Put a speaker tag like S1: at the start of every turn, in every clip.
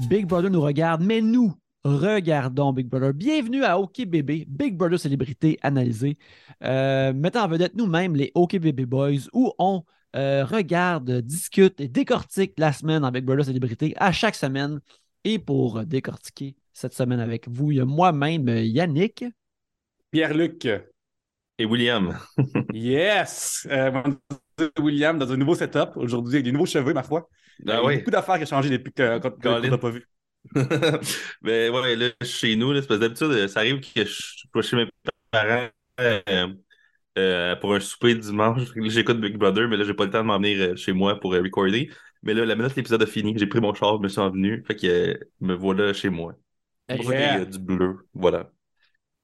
S1: Big Brother nous regarde, mais nous regardons Big Brother. Bienvenue à OK Bébé, Big Brother Célébrité analysée. Euh, mettant en vedette nous-mêmes les OK Bébé Boys, où on euh, regarde, discute et décortique la semaine en Big Brother Célébrité à chaque semaine. Et pour décortiquer cette semaine avec vous, il y a moi-même Yannick.
S2: Pierre-Luc.
S3: Et William.
S2: yes! Euh, William dans un nouveau setup aujourd'hui avec des nouveaux cheveux, ma foi.
S3: Ah
S2: Il y a
S3: oui.
S2: beaucoup d'affaires qui ont changé depuis que- qu'on
S3: Colin.
S2: n'a pas vu.
S3: ben ouais, là, chez nous, là, c'est parce que d'habitude, ça arrive que je suis pas chez mes parents euh, euh, pour un souper dimanche. J'écoute Big Brother, mais là, j'ai pas le temps de m'en venir euh, chez moi pour euh, recorder. Mais là, la minute que l'épisode a fini, j'ai pris mon char, je me suis envenu. Fait que euh, me voilà chez moi.
S2: Yeah.
S3: du bleu. Voilà.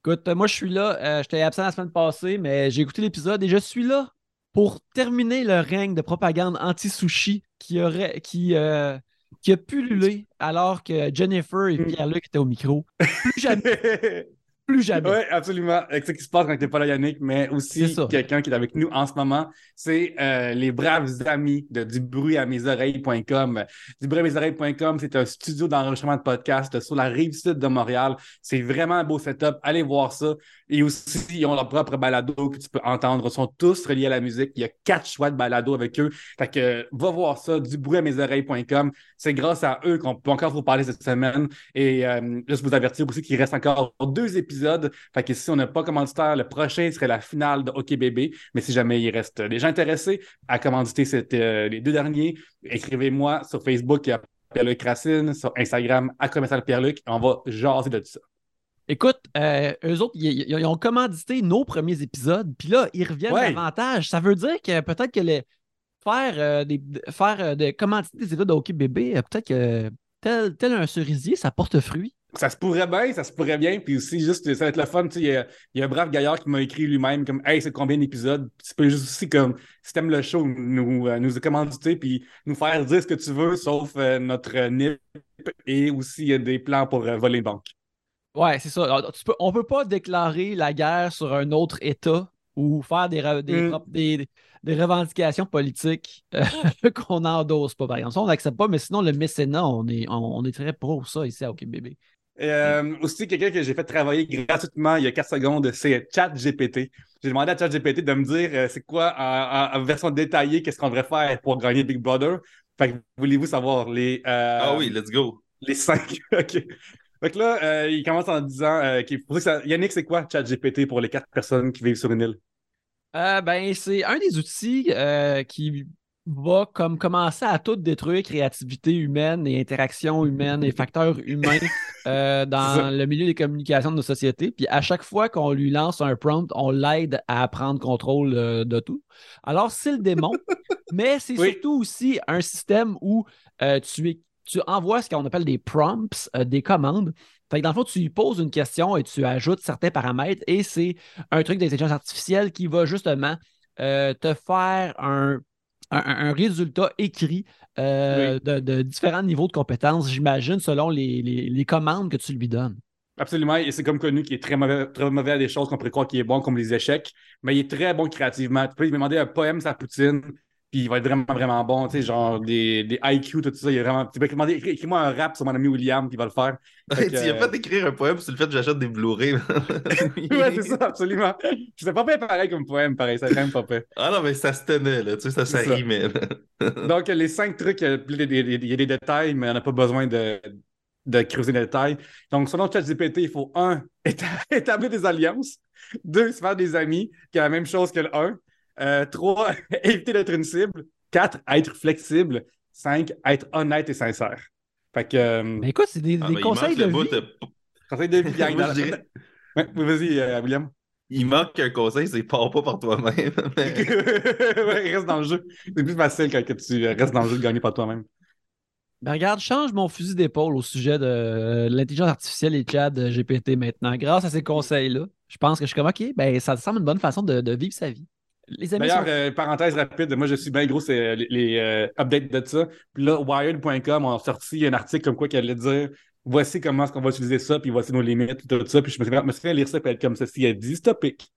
S1: Écoute, moi je suis là, euh, j'étais absent la semaine passée, mais j'ai écouté l'épisode et je suis là pour terminer le règne de propagande anti-sushi qui aurait qui, euh, qui a pullulé alors que Jennifer et
S2: Mm.
S1: Pierre-Luc étaient au micro. Plus jamais, plus jamais.
S2: Oui, absolument. Avec ce qui se passe quand tu n'es pas là, Yannick, mais
S1: C'est
S2: aussi quelqu'un qui est avec nous en ce moment, c'est euh, les braves amis de du bruit à mes oreilles.com. Du bruit à mes oreilles.com, c'est un studio d'enregistrement de podcast sur la rive sud de Montréal. C'est vraiment un beau setup. Allez voir ça. Et aussi, ils ont leur propre balado que tu peux entendre. Ils sont tous reliés à la musique. Il y a quatre choix de balado avec eux. Fait que va voir ça, du à mes oreilles.com. C'est grâce à eux qu'on peut encore vous parler cette semaine. Et euh, juste vous avertir aussi qu'il reste encore deux épisodes. Fait que si on n'a pas commanditaire, le prochain serait la finale de OK Bébé. Mais si jamais il reste des gens intéressés à commanditer cette, euh, les deux derniers, écrivez-moi sur Facebook à Pierre-Luc Racine, sur Instagram à commercial Pierre-Luc. On va jaser de tout ça.
S1: Écoute, euh, eux autres, ils, ont commandité nos premiers épisodes, puis là, ils reviennent
S2: Ouais.
S1: davantage. Ça veut dire que peut-être que les, faire, euh, des, faire euh, de commanditer des épisodes de Hockey Bébé, peut-être que tel, tel un cerisier, ça porte fruit.
S2: Ça se pourrait bien, ça se pourrait bien. Puis aussi, juste, ça va être le fun. Il y, a, il y a un brave gaillard qui m'a écrit lui-même comme Hey, c'est combien d'épisodes? Tu peux juste aussi, comme, si t'aimes le show, nous, euh, nous commanditer puis nous faire dire ce que tu veux, sauf euh, notre NIP et aussi des plans pour voler une banque.
S1: Ouais, c'est ça. Alors, tu peux- on ne peut pas déclarer la guerre sur un autre État ou faire des, re- des,
S2: Mm.
S1: prop- des- des revendications politiques euh, qu'on n'endosse pas, par exemple. Ça, on n'accepte pas, mais sinon, le mécénat, on est, on, on est très pro ça ici à OK Bébé.
S2: Euh, aussi, quelqu'un que j'ai fait travailler gratuitement il y a 4 secondes, c'est ChatGPT. J'ai demandé à ChatGPT de me dire euh, c'est quoi en, version détaillée, qu'est-ce qu'on devrait faire pour gagner Big Brother? Fait que voulez-vous savoir les, euh,
S3: Ah oui, let's go.
S2: les cinq? OK. Fait que là, euh, il commence en disant euh, qu'il faut que ça... Yannick, c'est quoi ChatGPT pour les quatre personnes qui vivent sur une île?
S1: Euh, ben, c'est un des outils qui va comme commencer à tout détruire créativité humaine et interaction humaine et facteurs humains euh, dans le milieu des communications de nos sociétés. Puis à chaque fois qu'on lui lance un prompt, on l'aide à prendre contrôle euh, de tout. Alors, c'est le démon, mais c'est
S2: Oui.
S1: surtout aussi un système où euh, tu, es- tu envoies ce qu'on appelle des prompts, euh, des commandes. Fait que dans le fond, tu lui poses une question et tu ajoutes certains paramètres et c'est un truc d'intelligence artificielle qui va justement euh, te faire un, un- un résultat écrit euh, de, de différents niveaux de compétences, j'imagine, selon les, les- les commandes que tu lui donnes.
S2: Absolument, et c'est comme connu qu'il est très mauvais, très mauvais à des choses qu'on pourrait croire qu'il est bon, comme les échecs, mais il est très bon créativement. Tu peux lui demander un poème sur poutine, puis il va être vraiment, vraiment bon, tu sais, genre des, des IQ, tout ça, il est vraiment... Tu peux demander, écris-moi un rap sur mon ami William, puis il va le faire. Fait
S3: tu
S2: que,
S3: y as
S2: euh,
S3: fait d'écrire un poème sur le fait que j'achète des Blu-ray.
S2: ouais, c'est ça, absolument. Je sais pas pareil comme poème, pareil, c'est quand même pas fait.
S3: Ah non, mais ça se tenait, là. Tu sais, ça, ça
S2: ça.
S3: rimait.
S2: Donc, les cinq trucs, euh, il y a des, détails, mais on n'a pas besoin de, de creuser les détails. Donc, selon ChatGPT, il faut, un, éta- établir des alliances. Deux, se faire des amis, qui est la même chose que le un. Euh, trois, éviter d'être une cible. Quatre, être flexible. Cinq, être honnête et sincère. Fait que, euh,
S1: Mais écoute, c'est des,
S3: Ah,
S1: des
S3: ben, il
S1: conseils de
S3: le bout
S1: vie.
S3: de-
S2: conseil de vie, Ouais, vas-y, euh, William.
S3: Il manque un conseil, c'est pars pas par toi-même. Mais-
S2: Ouais, reste dans le jeu. C'est plus facile quand que tu restes dans le jeu de gagner par toi-même.
S1: Ben regarde, change mon fusil d'épaule au sujet de euh, l'intelligence artificielle et chat de GPT maintenant. Grâce à ces conseils-là, je pense que je suis comme OK, ben ça semble une bonne façon de, de vivre sa vie. Les amis
S2: D'ailleurs,
S1: sont-
S2: euh, parenthèse rapide, moi je suis bien gros, c'est euh, les, les, euh, updates de ça. Puis là, Wired.com a sorti un article comme quoi qui allait dire voici comment est-ce qu'on va utiliser ça, puis voici nos limites, tout ça. Puis je me suis, me suis fait lire ça, puis être comme ceci, dystopique.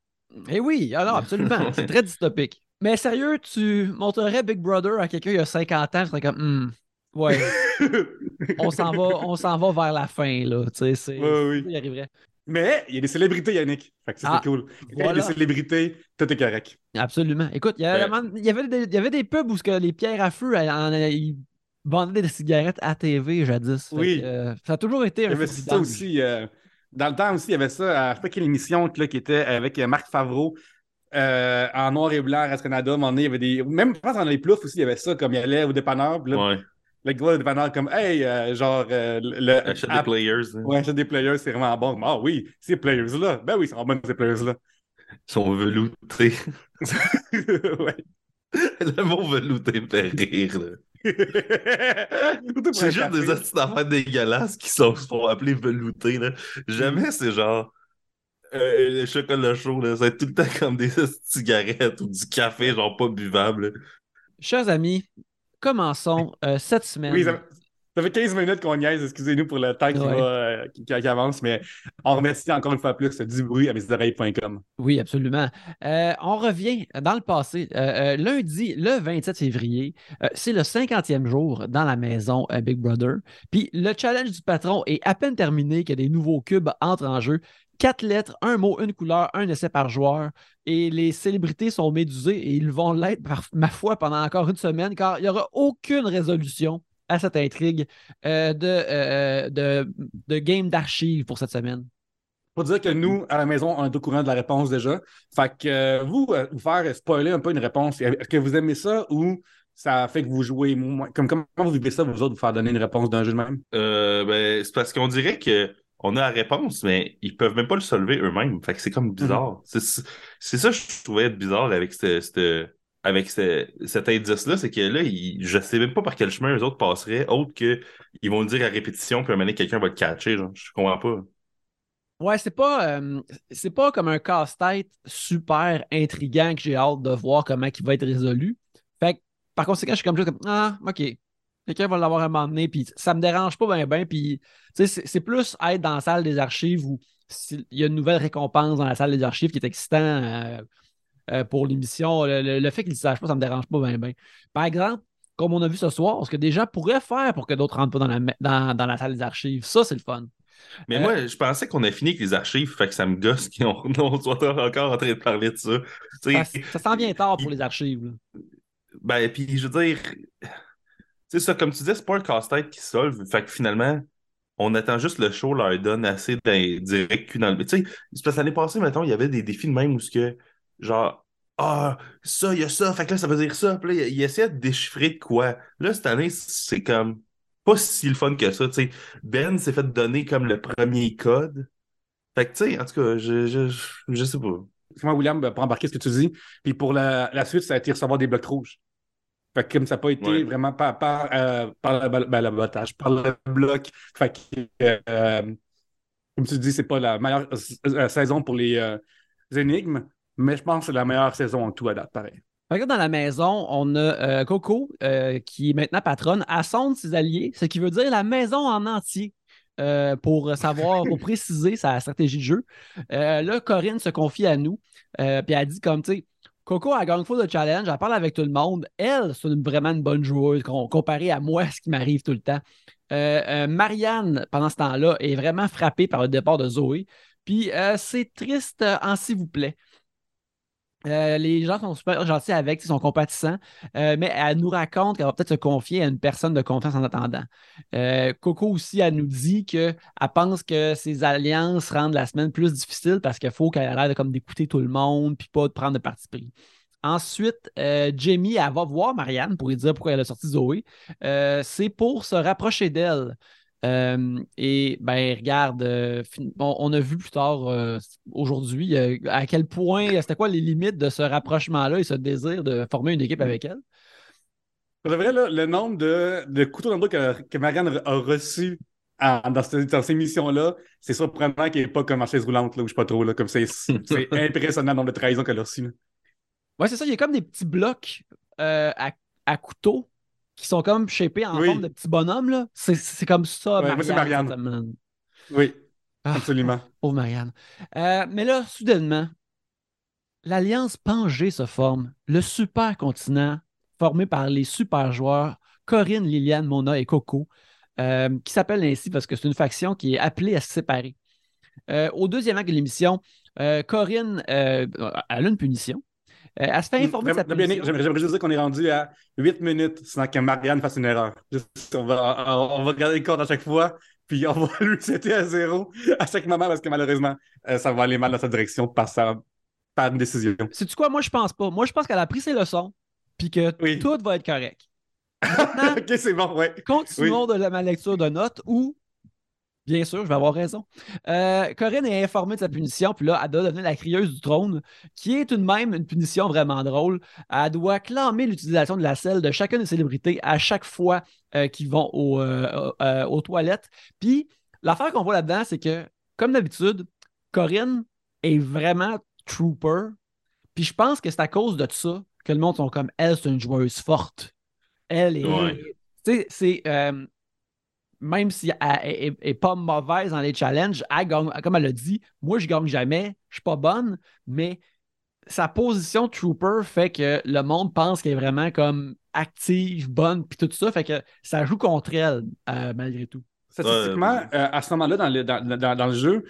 S1: Eh oui, alors absolument, c'est très dystopique. Mais sérieux, tu montrerais Big Brother à quelqu'un il y a 50 ans, tu serais comme, Hmm, Ouais. on s'en va, on s'en va vers la fin, là. Tu sais, c'est.
S2: Ouais, oui.
S1: Il arriverait.
S2: Mais il y a des célébrités, Yannick. Fait que ça,
S1: Ah,
S2: c'est cool. Quand il y a des célébrités, tout est correct.
S1: Absolument. Écoute, il y, a- il y avait des, il y avait des pubs où ce que les pierres à feu, ils vendaient des cigarettes à TV jadis.
S2: Oui.
S1: que, euh, ça a toujours été
S2: Il
S1: un
S2: y avait ça aussi. euh, dans le temps aussi, il y avait ça. À, je sais pas quelle émission là, qui était avec euh, Marc Favreau euh, en noir et blanc à Radio-Canada. À un moment donné, il y avait des. Même, je pense, dans les ploufs aussi, il y avait ça, comme il allait au dépanneur. Là,
S3: Ouais.
S2: Le gars dépanneur, comme, hey, euh, genre, euh, le.
S3: Achète
S2: app-
S3: des players. hein.
S2: Ouais, achète des players, c'est vraiment bon. Ah oui, ces players-là. Ben oui, ils sont bons, ces players-là.
S3: Ils sont veloutés.
S2: ouais.
S3: Le mot velouté me fait rire. là. C'est juste des astuces d'affaires dégueulasses qui sont, se font appeler veloutés. Là. Jamais c'est genre euh, le chocolat chaud. Là. Ça va être tout le temps comme des cigarettes ou du café, genre pas buvable. là.
S1: Chers amis, commençons euh, cette semaine.
S2: Oui, ça, ça fait 15 minutes qu'on niaise, excusez-nous pour le temps qui,
S1: Ouais.
S2: va, euh, qui, qui avance, mais on remercie encore une fois plus du bruit à mes oreilles.com.
S1: Oui, absolument. Euh, on revient dans le passé. Lundi, le 27 février, c'est le 50e jour dans la maison Big Brother. Puis le challenge du patron est à peine terminé que des nouveaux cubes entrent en jeu. Quatre lettres, un mot, une couleur, un essai par joueur. Et les célébrités sont médusées et ils vont l'être, par ma foi, pendant encore une semaine, car il n'y aura aucune résolution à cette intrigue euh, de, euh, de, de game d'archives pour cette semaine.
S2: Pour dire que nous, à la maison, on est au courant de la réponse déjà. Fait que euh, vous, euh, vous faire spoiler un peu une réponse, est-ce que vous aimez ça ou ça fait que vous jouez moins? Comme, comment vous vivez ça, vous autres, vous faire donner une réponse d'un jeu de même?
S3: Euh, ben, c'est parce qu'on dirait que on a la réponse, mais ils peuvent même pas le solver eux-mêmes. Fait que c'est comme bizarre. C'est c'est ça que je trouvais être bizarre avec ce- ce- avec ce- cet indice-là, c'est que là, je sais même pas par quel chemin eux autres passeraient, autre que ils vont le dire à répétition, puis à un moment donné, quelqu'un va le catcher. Genre. Je comprends pas.
S1: Ouais, c'est pas, euh, c'est pas comme un casse-tête super intriguant que j'ai hâte de voir comment il va être résolu. Fait que, par conséquent, je suis comme juste comme Ah, OK. Quelqu'un va l'avoir à un moment donné, puis ça me dérange pas bien, bien. Puis, tu sais, c'est plus être dans la salle des archives où s'il y a une nouvelle récompense dans la salle des archives qui est excitant euh, euh, pour l'émission. Le, le- le fait qu'ils ne sachent pas, ça me dérange pas bien, bien. Par exemple, comme on a vu ce soir, ce que des gens pourraient faire pour que d'autres rentrent pas dans la, dans, dans la salle des archives, ça, c'est le fun.
S3: Mais
S1: Euh,
S3: moi, je pensais qu'on a fini avec les archives, fait que ça me gosse qu'on on soit encore en train de parler de ça.
S1: Ça, ça s'en vient tard pour les archives. là.
S3: Ben, puis je veux dire, c'est ça, comme tu disais, c'est pas un casse-tête qui solve. Fait que finalement, on attend juste le show leur donne assez direct cul dans le. Tu sais, l'année passée, mettons, il y avait des défis de même où ce que, genre, ah, ça, il y a ça, fait que là, ça veut dire ça. Puis là, il essayait de déchiffrer de quoi. Là, cette année, c'est comme pas si le fun que ça. Ben s'est fait donner comme le premier code. Fait que, tu sais, en tout cas, je, je, je, sais pas.
S2: Moi, William, pour embarquer ce que tu dis. Puis pour la, la suite, ça a été recevoir des blocs rouges. Fait que comme ça n'a pas été
S3: Ouais.
S2: vraiment par, par, euh, par le, ben, le botage, par le bloc. Fait que, euh, comme tu dis, c'est pas la meilleure euh, saison pour les euh, énigmes, mais je pense que c'est la meilleure saison en tout à date, pareil.
S1: Dans la maison, on a euh, Coco, euh, qui est maintenant patronne, à sonde ses alliés, ce qui veut dire la maison en entier. euh, pour savoir, pour préciser sa stratégie de jeu. Euh, là, Corinne se confie à nous, euh, puis elle dit comme, tu sais, Coco, elle gagne full de challenge, elle parle avec tout le monde. Elle, c'est une- vraiment une bonne joueuse com- comparée à moi, ce qui m'arrive tout le temps. Euh, euh, Marianne, pendant ce temps-là, est vraiment frappée par le départ de Zoé. Puis euh, c'est triste, en s'il vous plaît. Euh, les gens sont super gentils avec, ils sont compatissants, euh, mais elle nous raconte qu'elle va peut-être se confier à une personne de confiance en attendant. Euh, Coco aussi, elle nous dit qu'elle pense que ces alliances rendent la semaine plus difficile parce qu'il faut qu'elle ait l'air d'écouter tout le monde puis pas de prendre de parti pris. Ensuite, Jamie, elle va voir Marianne pour lui dire pourquoi elle a sorti Zoé. C'est pour se rapprocher d'elle. Euh, et ben regarde, euh, on, on a vu plus tard euh, aujourd'hui à quel point c'était quoi les limites de ce rapprochement-là et ce désir de former une équipe avec elle?
S2: Pour le vrai, là, le nombre de, de couteaux dans le dos que, que Marianne a reçu en- dans, dans ces missions-là, c'est surprenant qu'il n'y ait pas comme en chaise roulante, là, ou je sais pas trop, là, comme c'est c'est impressionnant le nombre de trahisons qu'elle a reçues. là.
S1: Ouais, c'est ça, il y a comme des petits blocs à, à couteau qui sont comme shapés en
S2: Oui.
S1: forme de petits bonhommes. là. C'est c'est comme ça,
S2: Ouais, moi, c'est Marianne. Oui,
S1: Ah.
S2: absolument.
S1: Pauvre Marianne. Euh, mais là, soudainement, l'Alliance Pangée se forme, le super continent formé par les super joueurs Corinne, Liliane, Mona et Coco, euh, qui s'appellent ainsi parce que c'est une faction qui est appelée à se séparer. Euh, au deuxième acte de l'émission, Corinne elle a une punition. Elle se fait
S2: Hmm,
S1: informer de sa punition.
S2: J'aimerais juste dire qu'on est rendu à 8 minutes sans que Marianne fasse une erreur. Juste, on, va, on, on va regarder le compte à chaque fois, puis on va lui c'était à zéro à chaque moment parce que malheureusement, euh, ça va aller mal dans sa direction par, sa, par une décision.
S1: Sais-tu quoi? Moi, je pense pas. Moi, je pense qu'elle a pris ses leçons, puis que
S2: Oui.
S1: tout va être correct.
S2: Ok, c'est bon, ouais.
S1: continuons de la, ma lecture de notes où, bien sûr, je vais avoir raison. Euh, Corinne est informée de sa punition, puis là, elle doit devenir la crieuse du trône, qui est tout de même une punition vraiment drôle. Elle doit clamer l'utilisation de la selle de chacune des célébrités à chaque fois euh, qu'ils vont au, euh, aux toilettes. Puis, l'affaire qu'on voit là-dedans, c'est que, comme d'habitude, Corinne est vraiment trooper. Puis, je pense que c'est à cause de ça que le monde sont comme elle, c'est une joueuse forte. Elle est.
S3: Ouais.
S1: Tu sais, c'est. Même si elle n'est pas mauvaise dans les challenges, elle gagne- comme elle l'a dit, moi je gagne jamais, je suis pas bonne, mais sa position trooper fait que le monde pense qu'elle est vraiment comme active, bonne, puis tout ça, fait que ça joue contre elle, euh, malgré tout.
S2: Statistiquement,
S3: Ouais.
S2: euh, à ce moment-là, dans le, dans, dans- dans le jeu,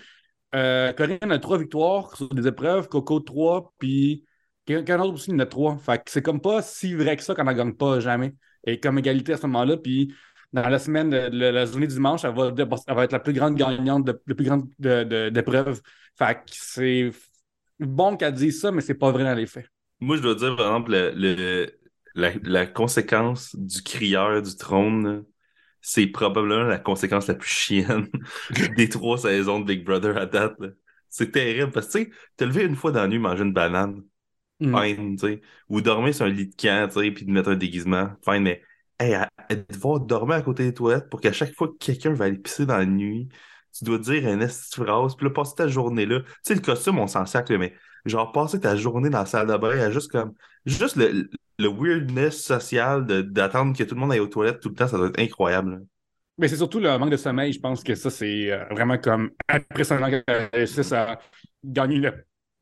S2: euh, Corinne a trois victoires sur des épreuves, Coco trois, puis quelqu'un d'autre aussi en a trois. Fait que c'est comme pas si vrai que ça qu'on n'en gagne pas jamais. Et comme égalité à ce moment-là, puis dans la semaine, la journée du dimanche, elle va, elle va être la plus grande gagnante de, la plus grande de- de- d'épreuves. Fait que c'est bon qu'elle dise ça, mais c'est pas vrai dans les faits.
S3: Moi, je dois dire, par exemple, le, le- la, la conséquence du crieur du trône, c'est probablement la conséquence la plus chienne des trois saisons de Big Brother à date. C'est terrible parce que, tu sais, te lever une fois dans la nuit, manger une banane,
S2: Mm.
S3: fine, tu sais, ou dormir sur un lit de camp, tu sais, puis de mettre un déguisement, fine, mais, hey, à devoir dormir à côté des toilettes pour qu'à chaque fois que quelqu'un va aller pisser dans la nuit, tu dois dire une phrase, puis là, passer ta journée là. Tu sais, le costume, on s'en sac, là, mais genre, passer ta journée dans la salle de bain à juste comme, juste le, le weirdness social d'attendre que tout le monde aille aux toilettes tout le temps, ça doit être incroyable.
S2: Mais c'est surtout le manque de sommeil. Je pense que ça, c'est euh, vraiment comme impressionnant qu'elle réussisse à gagner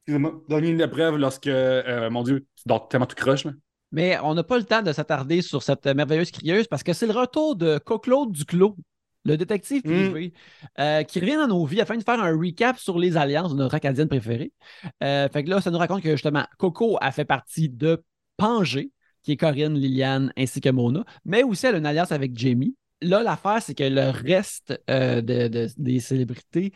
S2: une, une épreuve lorsque, euh, mon Dieu, tu dors tellement tout croche. Là.
S1: Mais on n'a pas le temps de s'attarder sur cette merveilleuse crieuse parce que c'est le retour de Coclaude Duclos, le détective privé, euh, qui revient dans nos vies afin de faire un recap sur les alliances de notre Acadienne préférée. Euh, fait que là, ça nous raconte que justement, Coco a fait partie de Pangé, qui est Corinne, Liliane ainsi que Mona, mais aussi elle a une alliance avec Jamie. Là, l'affaire, c'est que le reste euh, de- de- des célébrités,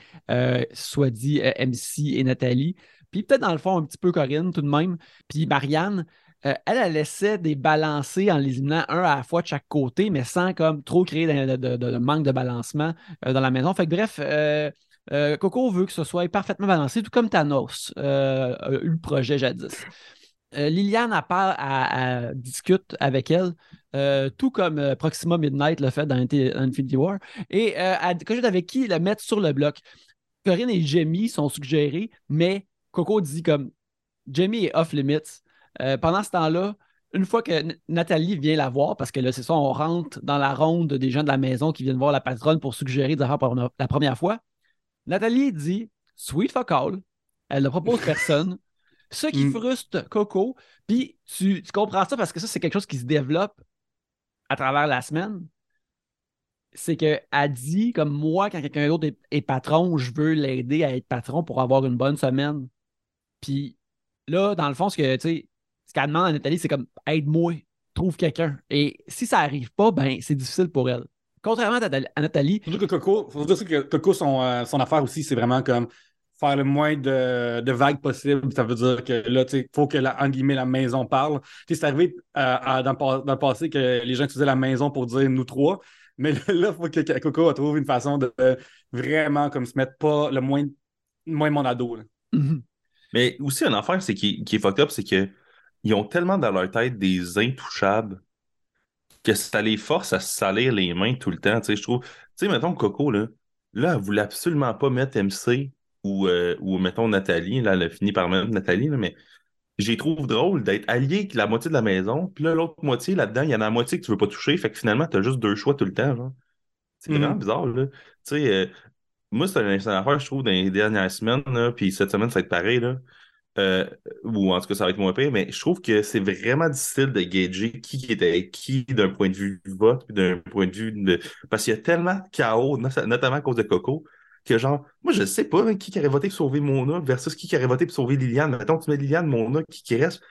S1: soit dit MC et Nathalie, puis peut-être dans le fond un petit peu Corinne tout de même, puis Marianne, euh, elle, elle essaie de les balancer en les éliminant un à la fois de chaque côté, mais sans comme trop créer de, manque de balancement euh, dans la maison. Fait bref, euh, Coco veut que ce soit parfaitement balancé, tout comme Thanos a eu le projet jadis. Liliane elle parle, elle- elle discute avec elle, tout comme Proxima Midnight l'a fait dans Infinity War. Et elle cogite avec qui la mettre sur le bloc. Corinne et Jamie sont suggérés, mais Coco dit comme Jamie est off limits. Euh, pendant ce temps-là, une fois que Nathalie vient la voir, parce que là, c'est ça, on rentre dans la ronde des gens de la maison qui viennent voir la patronne pour suggérer des affaires pour la première fois, Nathalie dit Sweet fuck all. Elle ne propose personne. Ce qui
S2: Mm.
S1: frustre Coco, puis tu, tu comprends ça parce que ça, c'est quelque chose qui se développe à travers la semaine. C'est qu'elle dit, comme moi, quand quelqu'un d'autre est, est patron, je veux l'aider à être patron pour avoir une bonne semaine. Puis là, dans le fond, ce que tu sais, qu'elle demande à Nathalie, c'est comme aide-moi, trouve quelqu'un. Et si ça n'arrive pas, ben c'est difficile pour elle. Contrairement à Nathalie- à Nathalie,
S2: Surtout que Coco, faut dire que Coco, son, euh, son affaire aussi, c'est vraiment comme faire le moins de, de vagues possible. Ça veut dire que là, tu sais, faut que la, en guillemets, la maison parle. Tu sais, c'est arrivé euh, à- dans, dans le passé que les gens utilisaient la maison pour dire nous trois. Mais là, il faut que, que Coco trouve une façon de euh, vraiment comme se mettre pas le moins, le moins mon ado. là.
S1: mhm,
S3: Mais aussi, une affaire c'est qui, qui est fucked up, c'est que ils ont tellement dans leur tête des intouchables que ça les force à se salir les mains tout le temps. Tu sais, je trouve. Tu sais, mettons Coco, là, là, elle voulait absolument pas mettre MC ou, euh, ou mettons Nathalie. Là, elle a fini par mettre Nathalie, là, mais j'ai trouve drôle d'être allié avec la moitié de la maison, puis là, l'autre moitié, là-dedans, il y en a la moitié que tu veux pas toucher. Fait que finalement, t'as juste deux choix tout le temps, genre. C'est
S2: Mhm.
S3: vraiment bizarre, là. Tu sais, euh, moi, c'est une affaire, je trouve, dans les dernières semaines, là, puis cette semaine, ça va être pareil, là. Euh, ou en tout cas, ça va être moins pire, mais je trouve que c'est vraiment difficile de gager qui était qui d'un point de vue vote, puis d'un point de vue de... Parce qu'il y a tellement de chaos, notamment à cause de Coco, que genre, moi, je sais pas hein, qui aurait voté pour sauver Mona versus qui aurait voté pour sauver Liliane. Mettons, tu mets Liliane, Mona, qui, qui reste.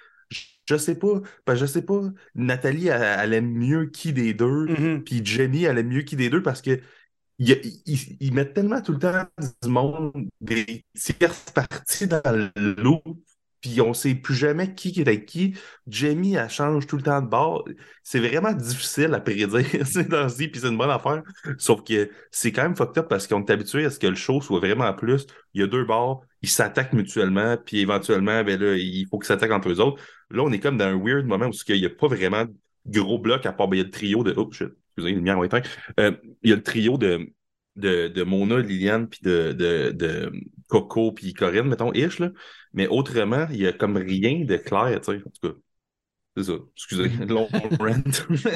S3: Je, sais pas. Parce je sais pas. Nathalie, elle, aime mieux qui des deux.
S2: Mm-hmm.
S3: Puis Jenny, elle aime mieux qui des deux parce que ils, mettent tellement tout le temps du monde, des tierces parties dans le loup, puis on sait plus jamais qui est avec qui. Jamie, elle change tout le temps de bord. C'est vraiment difficile à prédire c'est dans puis c'est une bonne affaire. Sauf que c'est quand même fucked up parce qu'on est habitué à ce que le show soit vraiment plus. Il y a deux bords, ils s'attaquent mutuellement, puis éventuellement, ben là, il faut qu'ils s'attaquent entre eux autres. Là, on est comme dans un weird moment où il n'y a pas vraiment de gros blocs à part, ben, il y a le trio de. Oh shit excusez, le mien euh, il y a le trio de, de, de Mona, Liliane, puis de, de, de, Coco, puis Corinne, mettons, ish, là. Mais autrement, il y a comme rien de clair, tu sais, en tout cas. C'est ça. Excusez, long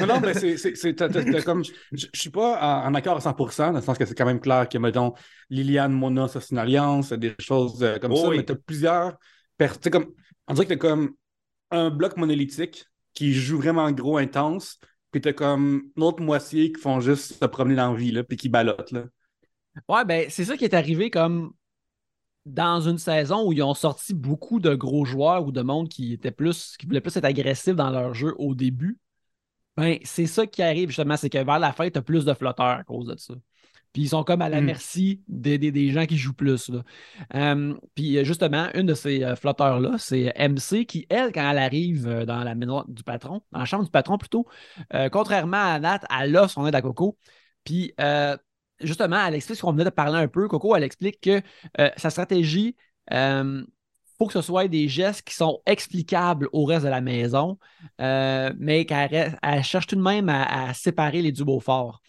S2: non, mais c'est comme. Je suis pas en, accord à 100%, dans le sens que c'est quand même clair que, mettons, Liliane, Mona, ça c'est une alliance, des choses euh, comme ça, mais tu as plusieurs. Comme, on dirait que tu comme un bloc monolithique qui joue vraiment gros, intense, puis t'as comme une autre moitié qui font juste se promener dans la vie, là, puis qui ballottent, là.
S1: Ouais, ben, c'est ça qui est arrivé comme dans une saison où ils ont sorti beaucoup de gros joueurs ou de monde qui était plus, qui voulait plus être agressif dans leur jeu au début. Ben, c'est ça qui arrive justement, c'est que vers la fin, t'as plus de flotteurs à cause de ça. Puis ils sont comme à la hmm. merci des, des, gens qui jouent plus. Là. Euh, puis justement, une de ces euh, flotteurs-là, c'est MC qui, elle, quand elle arrive euh, dans la maison du patron, dans la chambre du patron plutôt, contrairement à Nat, elle a son aide à Coco. Puis justement, elle explique ce qu'on venait de parler un peu. Coco, elle explique que sa stratégie, faut que ce soit des gestes qui sont explicables au reste de la maison, mais qu'elle cherche tout de même à, séparer les duos forts.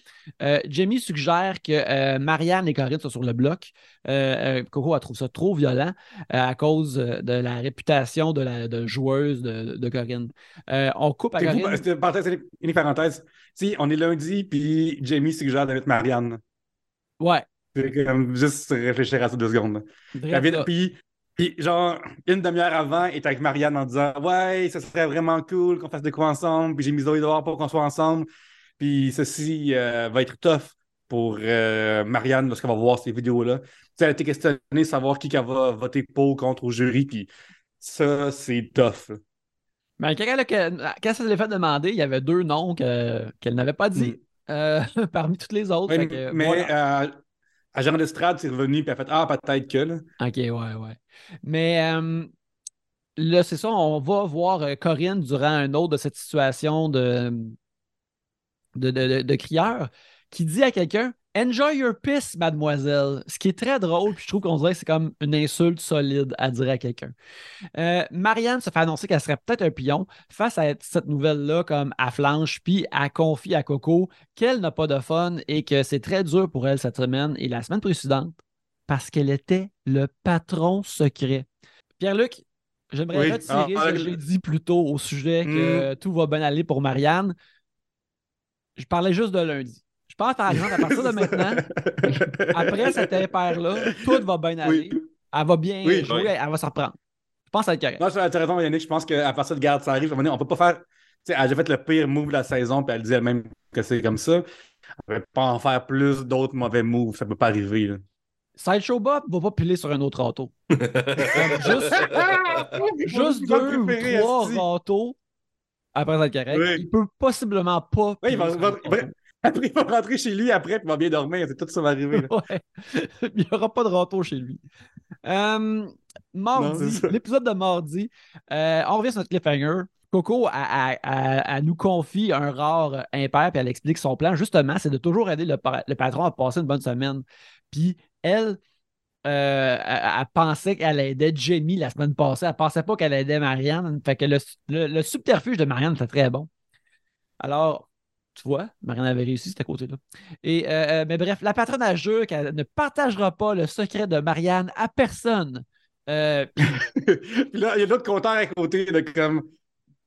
S1: Euh, Jamie suggère que euh, Marianne et Corinne soient sur le bloc. Euh, Coco a trouvé ça trop violent à cause de la réputation de la joueuse de, Corinne. on coupe à Corinne.
S2: parenthèse, une parenthèse. Si on est lundi, puis Jamie suggère de mettre Marianne.
S1: Ouais.
S2: juste réfléchir à ça deux secondes. Puis, puis, genre, une demi-heure avant, il est avec Marianne en disant Ouais, ça serait vraiment cool qu'on fasse des coups ensemble. Puis j'ai mis Zoé dehors pour qu'on soit ensemble. Puis ceci euh, va être tough pour euh, Marianne lorsqu'elle va voir ces vidéos-là. elle a été questionnée savoir qui va voter pour ou contre au jury, puis ça, c'est tough.
S1: Mais quand elle, quand ça fait demander, il y avait deux noms qu'elle n'avait pas dit mm. euh, parmi toutes les autres.
S2: mais à Jean d'Estrade, c'est revenu et elle a fait Ah, peut-être que. Là.
S1: OK, ouais, ouais. Mais là, c'est ça, on va voir Corinne durant un autre de cette situation de de, crieur qui dit à quelqu'un Enjoy your piss, mademoiselle. Ce qui est très drôle, puis je trouve qu'on dirait que c'est comme une insulte solide à dire à quelqu'un. Euh, Marianne se fait annoncer qu'elle serait peut-être un pion face à cette nouvelle-là, comme à flanche, puis elle confie à Coco qu'elle n'a pas de fun et que c'est très dur pour elle cette semaine et la semaine précédente parce qu'elle était le patron secret. Pierre-Luc, j'aimerais retirer ah, ce que j'ai dit plus tôt au sujet que hmm. tout va bien aller pour Marianne. Je parlais juste de lundi. Je pense, par exemple, à partir de maintenant, après cette impair-là, tout va bien aller. Elle va bien jouer, elle va s'en reprendre. Je pense que ça va être correct.
S2: Non, tu as raison, Yannick. Je pense qu'à partir de garde, ça arrive. On ne peut pas faire. elle a fait le pire move de la saison, puis elle dit elle-même que c'est comme ça. Elle ne peut pas en faire plus d'autres mauvais moves. Ça ne peut pas arriver. Là.
S1: Sideshow Bob va pas piler sur un autre auto. juste, juste deux ou trois autos après être correct. Il peut possiblement pas.
S2: Oui, il va, après, il va rentrer chez lui après, puis il va bien dormir. C'est tout ça va arriver.
S1: ouais. il n'y aura pas de retour chez lui. Euh, mardi, l'épisode de mardi, euh, on revient sur notre cliffhanger. Coco, elle, nous confie un rare impair, puis elle explique son plan. Justement, c'est de toujours aider le, le, patron à passer une bonne semaine. Puis elle, euh, elle, pensait qu'elle aidait Jamie la semaine passée. Elle ne pensait pas qu'elle aidait Marianne. Fait que le, subterfuge de Marianne était très bon. Alors, tu vois, Marianne avait réussi, à côté-là. Et, euh, euh, mais bref, la patronne a jure qu'elle ne partagera pas le secret de Marianne à personne. puis...
S2: là, il y a d'autres compteur à côté de comme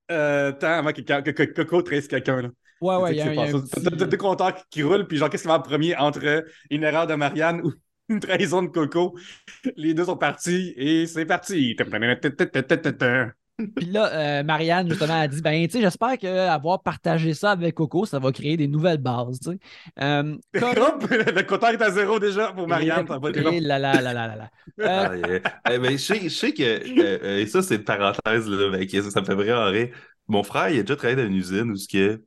S2: tant avant que, Coco tresse quelqu'un.
S1: Ouais, ouais, il y a,
S2: deux compteurs qui, roulent, puis genre, qu'est-ce qui va en premier entre une erreur de Marianne ou une trahison de Coco. Les deux sont partis et c'est parti.
S1: Puis là, euh, Marianne, justement, a dit ben, tu sais, j'espère qu'avoir partagé ça avec Coco, ça va créer des nouvelles bases, tu sais. Euh,
S2: Hop, le compteur est à zéro déjà pour Marianne. Ça va être long.
S1: Et là, là, là, là, là, là. Euh,
S3: Ah, yeah. Eh ben, je sais, je sais que, et ça, c'est une parenthèse, là, ça, ça me fait vraiment rire. Mon frère, il a déjà travaillé dans une usine où ce que,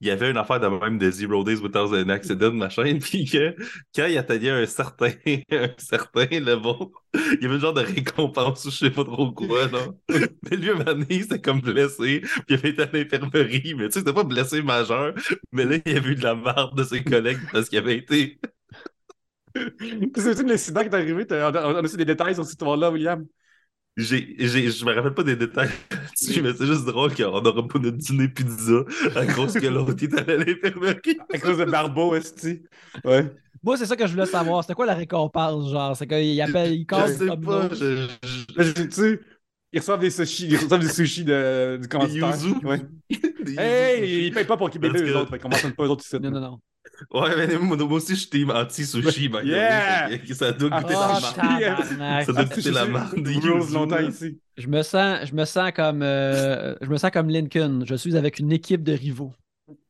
S3: il y avait une affaire de même de Zero Days Without an Accident, machin, puis que quand il atteignait un certain, un certain level, il y avait une genre de récompense ou je sais pas trop quoi, là. Mais lui, à un moment donné, il s'était comme blessé, puis il avait été à l'infirmerie, mais tu sais, c'était pas blessé majeur, mais là, il y avait eu de la marde de ses collègues parce qu'il avait été...
S2: C'est un incident qui est arrivé. on a aussi des détails sur cette histoire-là, William.
S3: J'ai, j'ai, je me rappelle pas des détails là-dessus, mais c'est juste drôle qu'on aura pas notre dîner pizza à cause que l'autre est allé à l'infirmerie.
S2: À cause de Barbeau, Esti. Ouais.
S1: moi, c'est ça que je voulais savoir. C'était quoi la récompense, genre? C'est qu'il appelle, il
S3: Je
S1: casse
S3: sais
S1: comme
S3: pas, je, je-
S2: je- Tu sais, ils reçoivent des sushis, ils reçoivent des sushis de, du commanditaire.
S3: yuzu.
S2: Ouais.
S3: Des
S2: Hey, ils payent pas pour qu'ils bébé,
S3: que-
S2: eux autres. Fait qu'on mentionne pas eux autres ici.
S1: Non, non, non.
S3: Ouais, mais moi, moi aussi, je suis team anti-sushi,
S2: Yeah!
S3: Ça doit
S2: Ah,
S3: goûter
S1: Oh,
S3: la
S2: ah,
S3: marde. Ça doit goûter la marde
S2: longtemps ici.
S1: Je me sens, je me sens comme, euh, je me sens comme Lincoln. Je suis avec une équipe de rivaux.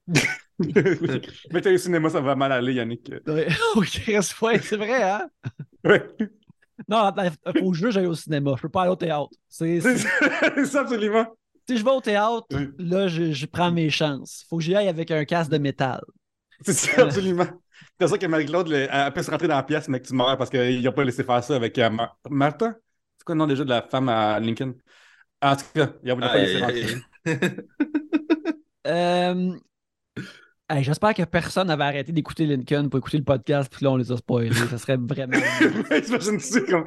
S2: Mais t'es au cinéma, ça va mal aller, Yannick.
S1: Ok, reste ouais, c'est vrai, hein?
S2: Ouais.
S1: Non, attends, faut que je j'aille au cinéma. Je peux pas aller au théâtre. C'est,
S2: ça, c'est ça, absolument.
S1: si je vais au théâtre,
S2: Oui.
S1: là, je, je prends mes chances. Faut que j'y aille avec un casque de métal.
S2: C'est ça, absolument. C'est ça que Marie-Claude, elle elle peut se rentrer dans la pièce, mais que tu meurs parce qu'ils n'ont pas laissé faire ça avec euh, Ma- Martha? C'est quoi le nom déjà de la femme à Lincoln? En tout cas, ils n'ont pas laissé rentrer.
S1: Euh, hey, j'espère que personne n'avait arrêté d'écouter Lincoln pour écouter le podcast, puis là, on les a spoilés. Ça serait vraiment.
S2: J'imagine-tu comme.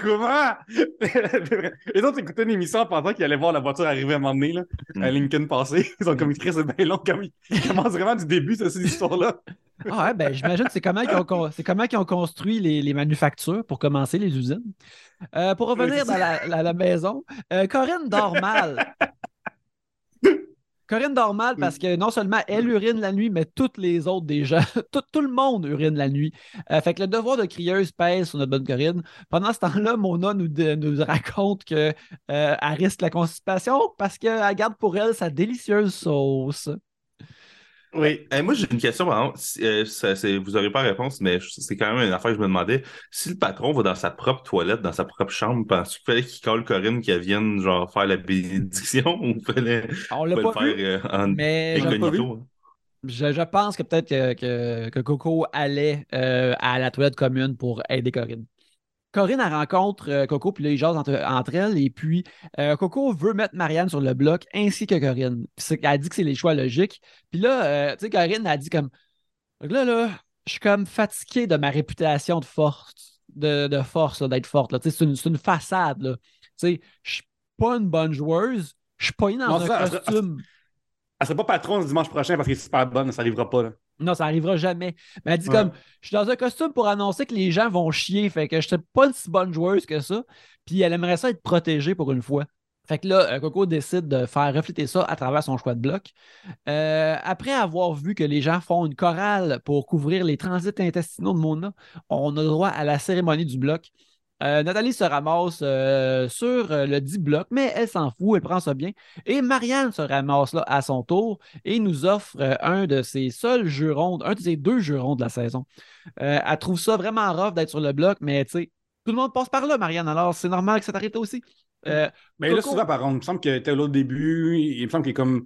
S2: Comment? Les autres écoutaient l'émission en pensant qu'ils allaient voir la voiture arriver à un moment donné, là, à
S3: Mm.
S2: Lincoln passer. Ils ont comme écrit, c'est bien long, comme ils commencent vraiment du début, ça, cette histoire-là.
S1: Ah ouais, ben j'imagine que c'est comment ont, con- qu'ils ont construit les, les manufactures pour commencer les usines. Euh, pour revenir dans la, la- la maison, euh, Corinne dort mal. Corinne dort mal parce que non seulement elle urine la nuit, mais toutes les autres des gens, tout, tout le monde urine la nuit. Euh, fait que le devoir de crieuse pèse sur notre bonne Corinne. Pendant ce temps-là, Mona nous, de- nous raconte que euh, risque la constipation parce qu'elle garde pour elle sa délicieuse sauce.
S2: Oui.
S3: Eh, moi, j'ai une question, par exemple. Si, euh, ça, vous n'aurez pas réponse, mais c'est quand même une affaire que je me demandais. Si le patron va dans sa propre toilette, dans sa propre chambre, penses-tu qu'il fallait qu'il colle Corinne qu'elle vienne genre faire la bénédiction ou fallait,
S1: On l'a
S3: fallait
S1: pas
S3: le
S1: vu,
S3: faire euh, en
S1: mais
S3: incognito? hein?
S1: Je, je pense que peut-être que, que- que Coco allait euh, à la toilette commune pour aider Corinne. Corinne, elle rencontre euh, Coco, puis là, ils jasent entre, entre elles, et puis euh, Coco veut mettre Marianne sur le bloc, ainsi que Corinne. Puis elle dit que c'est les choix logiques. Puis là, euh, tu sais, Corinne a dit comme là, là, je suis comme fatigué de ma réputation de force, de, de force, d'être forte. C'est une, c'est une façade. Là. Tu sais, je suis pas une bonne joueuse, je suis pas dans
S2: Non,
S1: un
S2: ça, elle-
S1: costume.
S2: Elle serait pas patron dimanche prochain parce qu'elle est super bonne, ça arrivera pas. Là.
S1: Non, ça arrivera jamais. Mais elle dit
S2: Ouais.
S1: comme, je suis dans un costume pour annoncer que les gens vont chier, fait que je suis pas une si bonne joueuse que ça. Puis elle aimerait ça être protégée pour une fois. Fait que là, euh, Coco décide de faire refléter ça à travers son choix de bloc. Euh, après avoir vu que les gens font une chorale pour couvrir les transits intestinaux de Mona, on a droit à la cérémonie du bloc. Euh, Nathalie se ramasse euh, sur euh, le 10 bloc, mais elle s'en fout, elle prend ça bien. Et Marianne se ramasse là à son tour et nous offre euh, un de ses seuls jurons, un de ses deux jurons de la saison. Elle trouve ça vraiment rough d'être sur le bloc, mais tu sais, tout le monde passe par là, Marianne, alors c'est normal que ça t'arrête aussi.
S2: Mais là, souvent, par contre, il me semble que était là au début, il me semble qu'il est comme.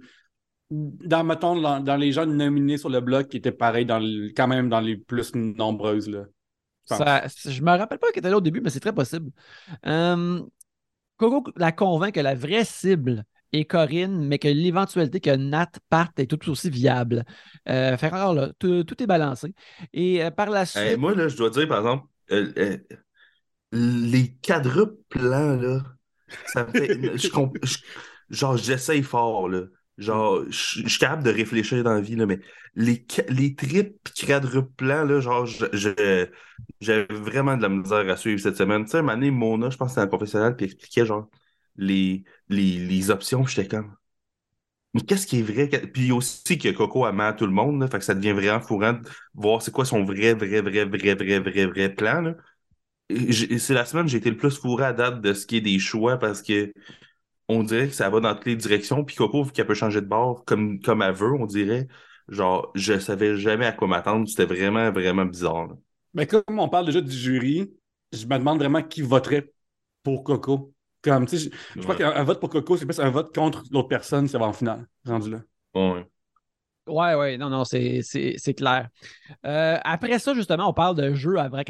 S2: Dans, mettons, dans, dans les gens nominés sur le bloc, qui étaient pareil, dans le- quand même dans les plus nombreuses. Là.
S1: Ça, je me rappelle pas qu'elle était là au début, mais c'est très possible. Euh, Coco la convainc que la vraie cible est Corinne, mais que l'éventualité que Nat parte est tout aussi viable. Euh, fait alors là, tout, tout est balancé. Et euh, par la suite.
S3: Eh, moi, là, je dois dire, par exemple, euh, euh, les quadruples plans, là, ça me fait. je comp- je- genre, j'essaye fort, là. Genre, je je suis capable de réfléchir dans la vie, là, mais les, les triples quadruples plans, là, genre, je- j'avais vraiment de la misère à suivre cette semaine. Tu sais, donné, Mona, je pense que c'était un professionnel, puis expliquait, genre, les, les, les options, j'étais comme. mais qu'est-ce qui est vrai? Puis aussi que Coco aime tout le monde, là, fait que ça devient vraiment fourrant de voir c'est quoi son vrai, vrai, vrai, vrai, vrai, vrai, vrai plan. C'est la semaine j'ai été le plus fourré à date de ce qui est des choix parce que on dirait que ça va dans toutes les directions. Puis Coco, vu qu'elle peut changer de bord comme, comme elle veut, on dirait, genre, je savais jamais à quoi m'attendre. C'était vraiment, vraiment bizarre.
S2: Mais comme on parle déjà du jury, je me demande vraiment qui voterait pour Coco. Comme, tu sais, je, crois qu'un vote pour Coco, c'est plus un vote contre l'autre personne, ça va en finale, rendu là.
S3: Ouais.
S1: Ouais, ouais, non, non, c'est clair. Euh, après ça, justement, on parle de jeu à vrai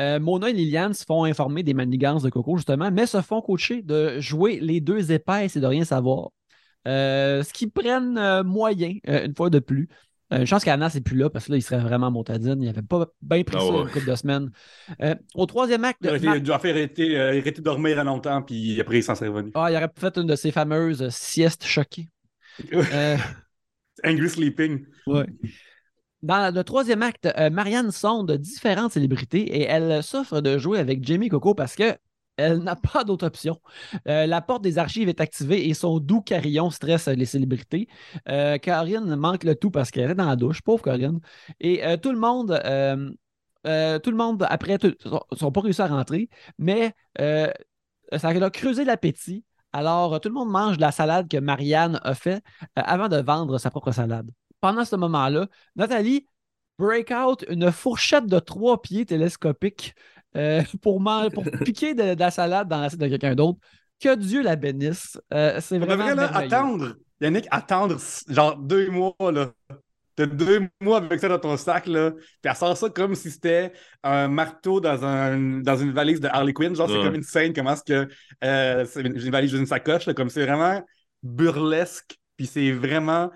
S1: Euh, Mona et Liliane se font informer des manigances de Coco, justement, mais se font coacher de jouer les deux épaisses et de rien savoir. Euh, ce qui prennent euh, moyen, une fois de plus. Une chance qu'Anna c'est plus là parce que là, il serait vraiment montadine. Il n'avait pas bien pris ah ça une couple de semaines. au troisième acte.
S2: Il aurait dû faire arrêter, dormir à longtemps, puis après, il s'en serait revenu.
S1: Ah, il aurait fait une de ses fameuses siestes choquées.
S2: Angry Sleeping.
S1: Ouais. Dans le troisième acte, euh, Marianne sonde différentes célébrités et elle souffre de jouer avec Jamie Coco parce que elle n'a pas d'autre option. Euh, la porte des archives est activée et son doux carillon stresse les célébrités. Euh, Karine manque le tout parce qu'elle est dans la douche, pauvre Karine. Et tout le monde, tout le monde après, ne sont pas réussi à rentrer, mais ça a creusé l'appétit. Alors, tout le monde mange la salade que Marianne a fait avant de vendre sa propre salade pendant ce moment-là, Nathalie break out une fourchette de trois pieds télescopique euh, pour, pour piquer de, la salade dans l'assiette de quelqu'un d'autre. Que Dieu la bénisse. Euh, c'est vraiment.
S2: Attendre, Yannick, attendre genre deux mois. Là. T'as deux mois avec ça dans ton sac, là. Puis elle sort ça comme si c'était un marteau dans, un, dans une valise de Harley Quinn. Genre, c'est comme une scène, comment est-ce que euh, c'est une, valise d'une sacoche, là, comme c'est vraiment burlesque. Puis c'est vraiment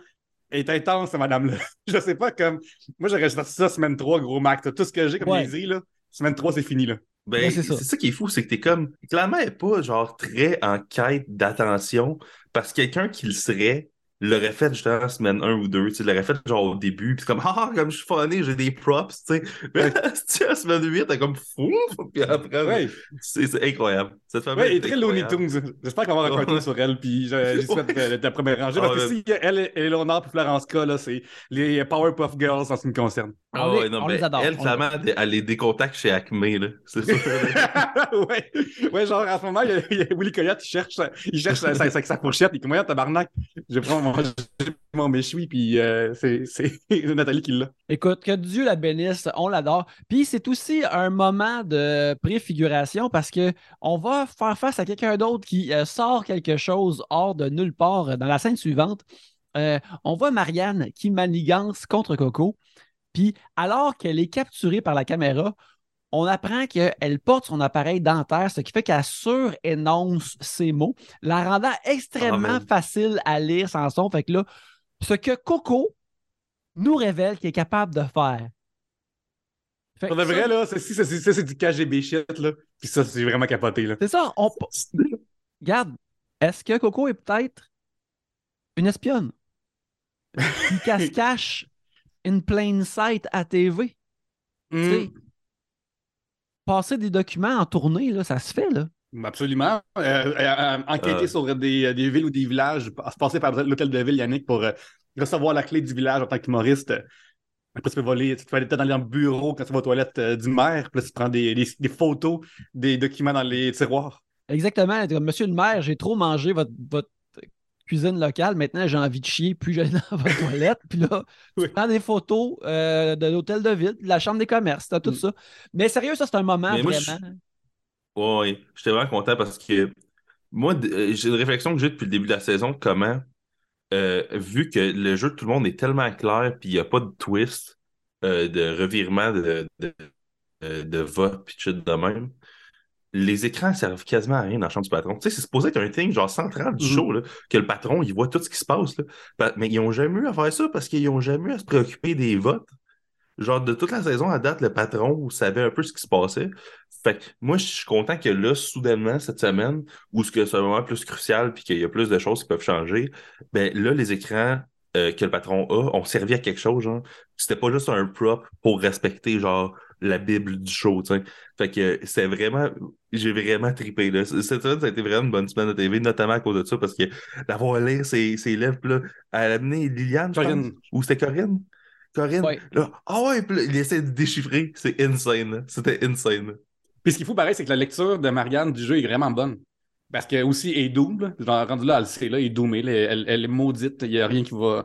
S2: est intense, madame-là. je sais pas, comme. Moi, j'aurais sorti ça semaine 3, gros Mac. Tout ce que j'ai comme ouais. là. Semaine 3, c'est fini, là.
S3: Ben, c'est ça. qui est fou, c'est que t'es comme. Clairement, elle n'est pas, genre, très en quête d'attention. Parce que quelqu'un qui le serait, l'aurait fait justement semaine 1 ou 2, tu l'aurais fait genre au début, puis comme ah, comme je suis funny, j'ai des props, tu sais. Mais tu à semaine 8, t'es comme fou, puis après, ouais. c'est incroyable.
S2: Cette famille. Ouais, est très Looney Tunes. J'espère qu'on va avoir un sur elle, puis j'y souhaite euh, ta première rangée. parce que si elle et Léonard puis Florence K, là, c'est les Powerpuff Girls en ce qui me concerne.
S3: Ah ouais, non, mais elle, clairement, elle est des contacts chez Acme, là. C'est ça.
S2: ouais. ouais, genre, en ce moment, il y a, Willy Coyote, il cherche, il cherche sa, sa, sa, fourchette, il dit, moyen tabarnak, je prends mon, mon méchoui, puis euh, c'est Nathalie qui l'a.
S1: Écoute, que Dieu la bénisse, on l'adore. Puis c'est aussi un moment de préfiguration parce que on va faire face à quelqu'un d'autre qui euh, sort quelque chose hors de nulle part dans la scène suivante. Euh, on voit Marianne qui manigance contre Coco. Puis alors qu'elle est capturée par la caméra, on apprend qu'elle porte son appareil dentaire, ce qui fait qu'elle surénonce ses mots, la rendant extrêmement facile à lire sans son. Fait que là, ce que Coco nous révèle qu'il est capable de faire.
S2: Fait vrai, là, ça, c'est du KGB shit, là. Puis ça, c'est vraiment capoté, là.
S1: C'est ça. On... Regarde, est-ce que Coco est peut-être une espionne? Qui cache-cache une plain sight à TV. Mm. Passer des documents en tournée, là, ça se fait, là.
S2: Absolument. Euh, euh, euh, enquêter sur des, villes ou des villages, passer par l'hôtel de ville, Yannick, pour recevoir la clé du village en tant qu'humoriste. Après, tu peux voler, tu peux aller dans le bureau quand tu vas aux toilettes du maire, puis là, tu prends des, des, photos, des documents dans les tiroirs.
S1: Exactement. Monsieur le maire, j'ai trop mangé votre, votre cuisine locale. Maintenant, j'ai envie de chier, puis j'allais dans votre toilette. Puis là, tu prends des photos euh, de l'hôtel de ville, de la chambre des commerces, tout mm. ça. Mais sérieux, ça, c'est un moment vraiment.
S3: Oui, j'étais vraiment content parce que moi, euh, j'ai une réflexion que j'ai depuis le début de la saison, comment, euh, vu que le jeu de tout le monde est tellement clair, puis il n'y a pas de twist, de revirement de, de, de vote, puis de de même, les écrans servent quasiment à rien dans la chambre du patron. Tu sais, c'est supposé être un thing genre central du mm-hmm. show, là, que le patron, il voit tout ce qui se passe. Là. Mais ils n'ont jamais eu à faire ça parce qu'ils n'ont jamais eu à se préoccuper des votes. Genre, de toute la saison à date, le patron savait un peu ce qui se passait. Fait que moi, je suis content que là, soudainement, cette semaine, où c'est un moment plus crucial puis qu'il y a plus de choses qui peuvent changer, ben là, les écrans euh, que le patron a ont servi à quelque chose, genre. C'était pas juste un prop pour respecter, genre, la Bible du show, tu sais. Fait que c'est vraiment, j'ai vraiment trippé, là. Cette semaine, ça a été vraiment une bonne semaine de TV, notamment à cause de ça, parce que d'avoir lire ses, ses lèvres, là, elle a amené Liliane,
S2: Corinne.
S3: ou c'était Corinne? Corinne,
S1: Ouais.
S3: là, ah ouais, puis là, il essaie de déchiffrer, c'est insane, c'était insane.
S2: Puis ce qu'il faut pareil, c'est que la lecture de Marianne du jeu est vraiment bonne. Parce que aussi, elle est doom, là. Genre, rendu là, elle le sait, là, elle est doomée, là. Elle, elle est maudite. Il n'y a rien qui va.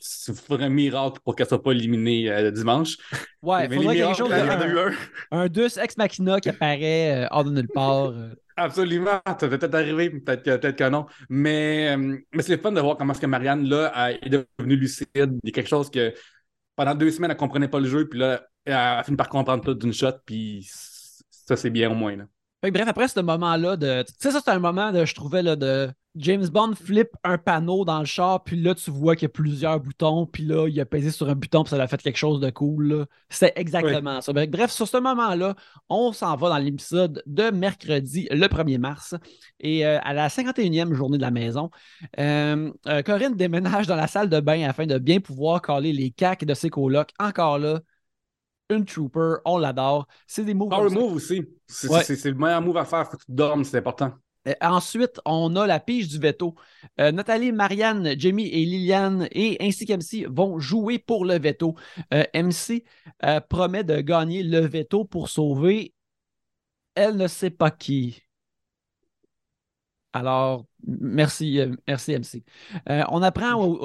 S2: Faudrait un miracle pour qu'elle soit pas éliminée euh, dimanche.
S1: Ouais, il
S2: Mais
S1: faudrait quelque chose de,
S3: un.
S1: un, Deus Ex Machina qui apparaît euh, hors de nulle part. euh.
S2: Absolument, ça peut peut-être arriver, peut-être que, peut que non. Mais, euh, mais c'est le fun de voir comment est-ce que Marianne, là, est devenue lucide. Il y a quelque chose que pendant deux semaines, elle comprenait pas le jeu, puis là, elle a fini par comprendre tout d'une shot, puis ça, c'est bien au moins. Là.
S1: Fait que bref, après ce moment-là, de... tu sais, ça, c'est un moment, de, je trouvais, là, de James Bond flippe un panneau dans le char, puis là, tu vois qu'il y a plusieurs boutons, puis là, il a pesé sur un bouton, puis ça a fait quelque chose de cool. C'est exactement ça. Bref, sur ce moment-là, on s'en va dans l'épisode de mercredi, le 1er mars, et euh, à la 51e journée de la maison, euh, euh, Corinne déménage dans la salle de bain afin de bien pouvoir caler les cacs de ses colocs. Encore là, une trooper, on l'adore. C'est des moves
S2: Power move aussi. C'est
S1: Ouais.
S2: c'est- c'est le meilleur move à faire. Faut que tu dormes, c'est important.
S1: Euh, ensuite, on a la pige du veto. Euh, Nathalie, Marianne, Jamie et Liliane, et ainsi qu'MC, vont jouer pour le veto. Euh, MC euh, promet de gagner le veto pour sauver elle ne sait pas qui. Alors, merci, merci MC. Apprend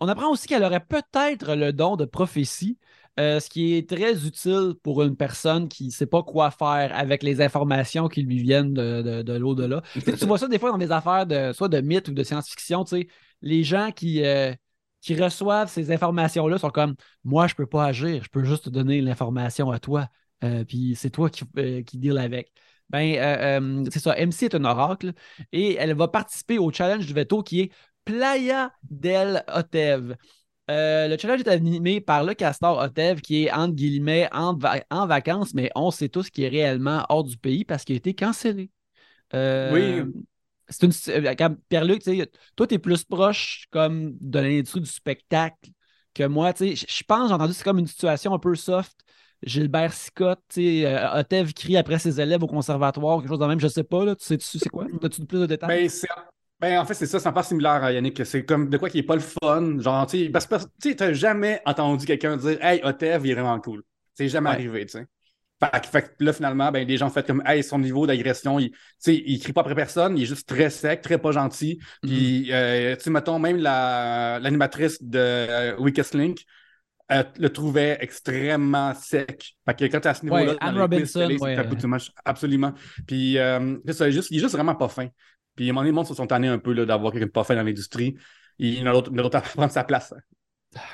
S1: on apprend aussi qu'elle aurait peut-être le don de prophétie, euh, ce qui est très utile pour une personne qui ne sait pas quoi faire avec les informations qui lui viennent de, de- de l'au-delà. Tu sais, tu vois ça des fois dans des affaires de soit de mythes ou de science-fiction, tu sais, les gens qui, euh, qui reçoivent ces informations-là sont comme Moi, je peux pas agir, je peux juste te donner l'information à toi, euh, puis c'est toi qui, qui deal avec. Ben, c'est ça, MC est un oracle et elle va participer au challenge du veto qui est Playa del Otev. Euh, le challenge est animé par le castor Otev qui est entre guillemets en, va- en vacances, mais on sait tous qu'il est réellement hors du pays parce qu'il a été cancellé. Euh,
S2: Oui.
S1: C'est une. euh, quand- Pierre-Luc, toi, tu es plus proche comme de l'industrie du spectacle que moi. Je pense, j'ai entendu, c'est comme une situation un peu soft. Gilbert Sicotte, euh, Otev crie après ses élèves au conservatoire, quelque chose de même, je sais pas, là, tu sais-tu c'est quoi? As-tu plus de détails?
S2: Ben, ben, en fait, c'est ça, c'est un peu similaire à Yannick. C'est comme de quoi qui est pas le fun. Genre, tu sais, parce que tu t'as jamais entendu quelqu'un dire Hey, Otev, il est vraiment cool. C'est jamais
S1: Ouais.
S2: arrivé, tu sais. Fait, là, finalement, ben, les gens fait comme Hey, son niveau d'agression, il, il crie pas après personne, il est juste très sec, très pas gentil. Puis, euh, tu mettons, même la- l'animatrice de euh, Weakest Link euh, le trouvait extrêmement sec. Fait que quand t'es à ce niveau-là,
S1: Ouais, Robinson, ouais.
S2: absolument. Puis, euh, ça, juste, il est juste vraiment pas fin. Puis, à un moment donné, le monde se sont tannés un peu d'avoir quelqu'un de pas fin dans l'industrie. Il y en a d'autres à prendre sa place.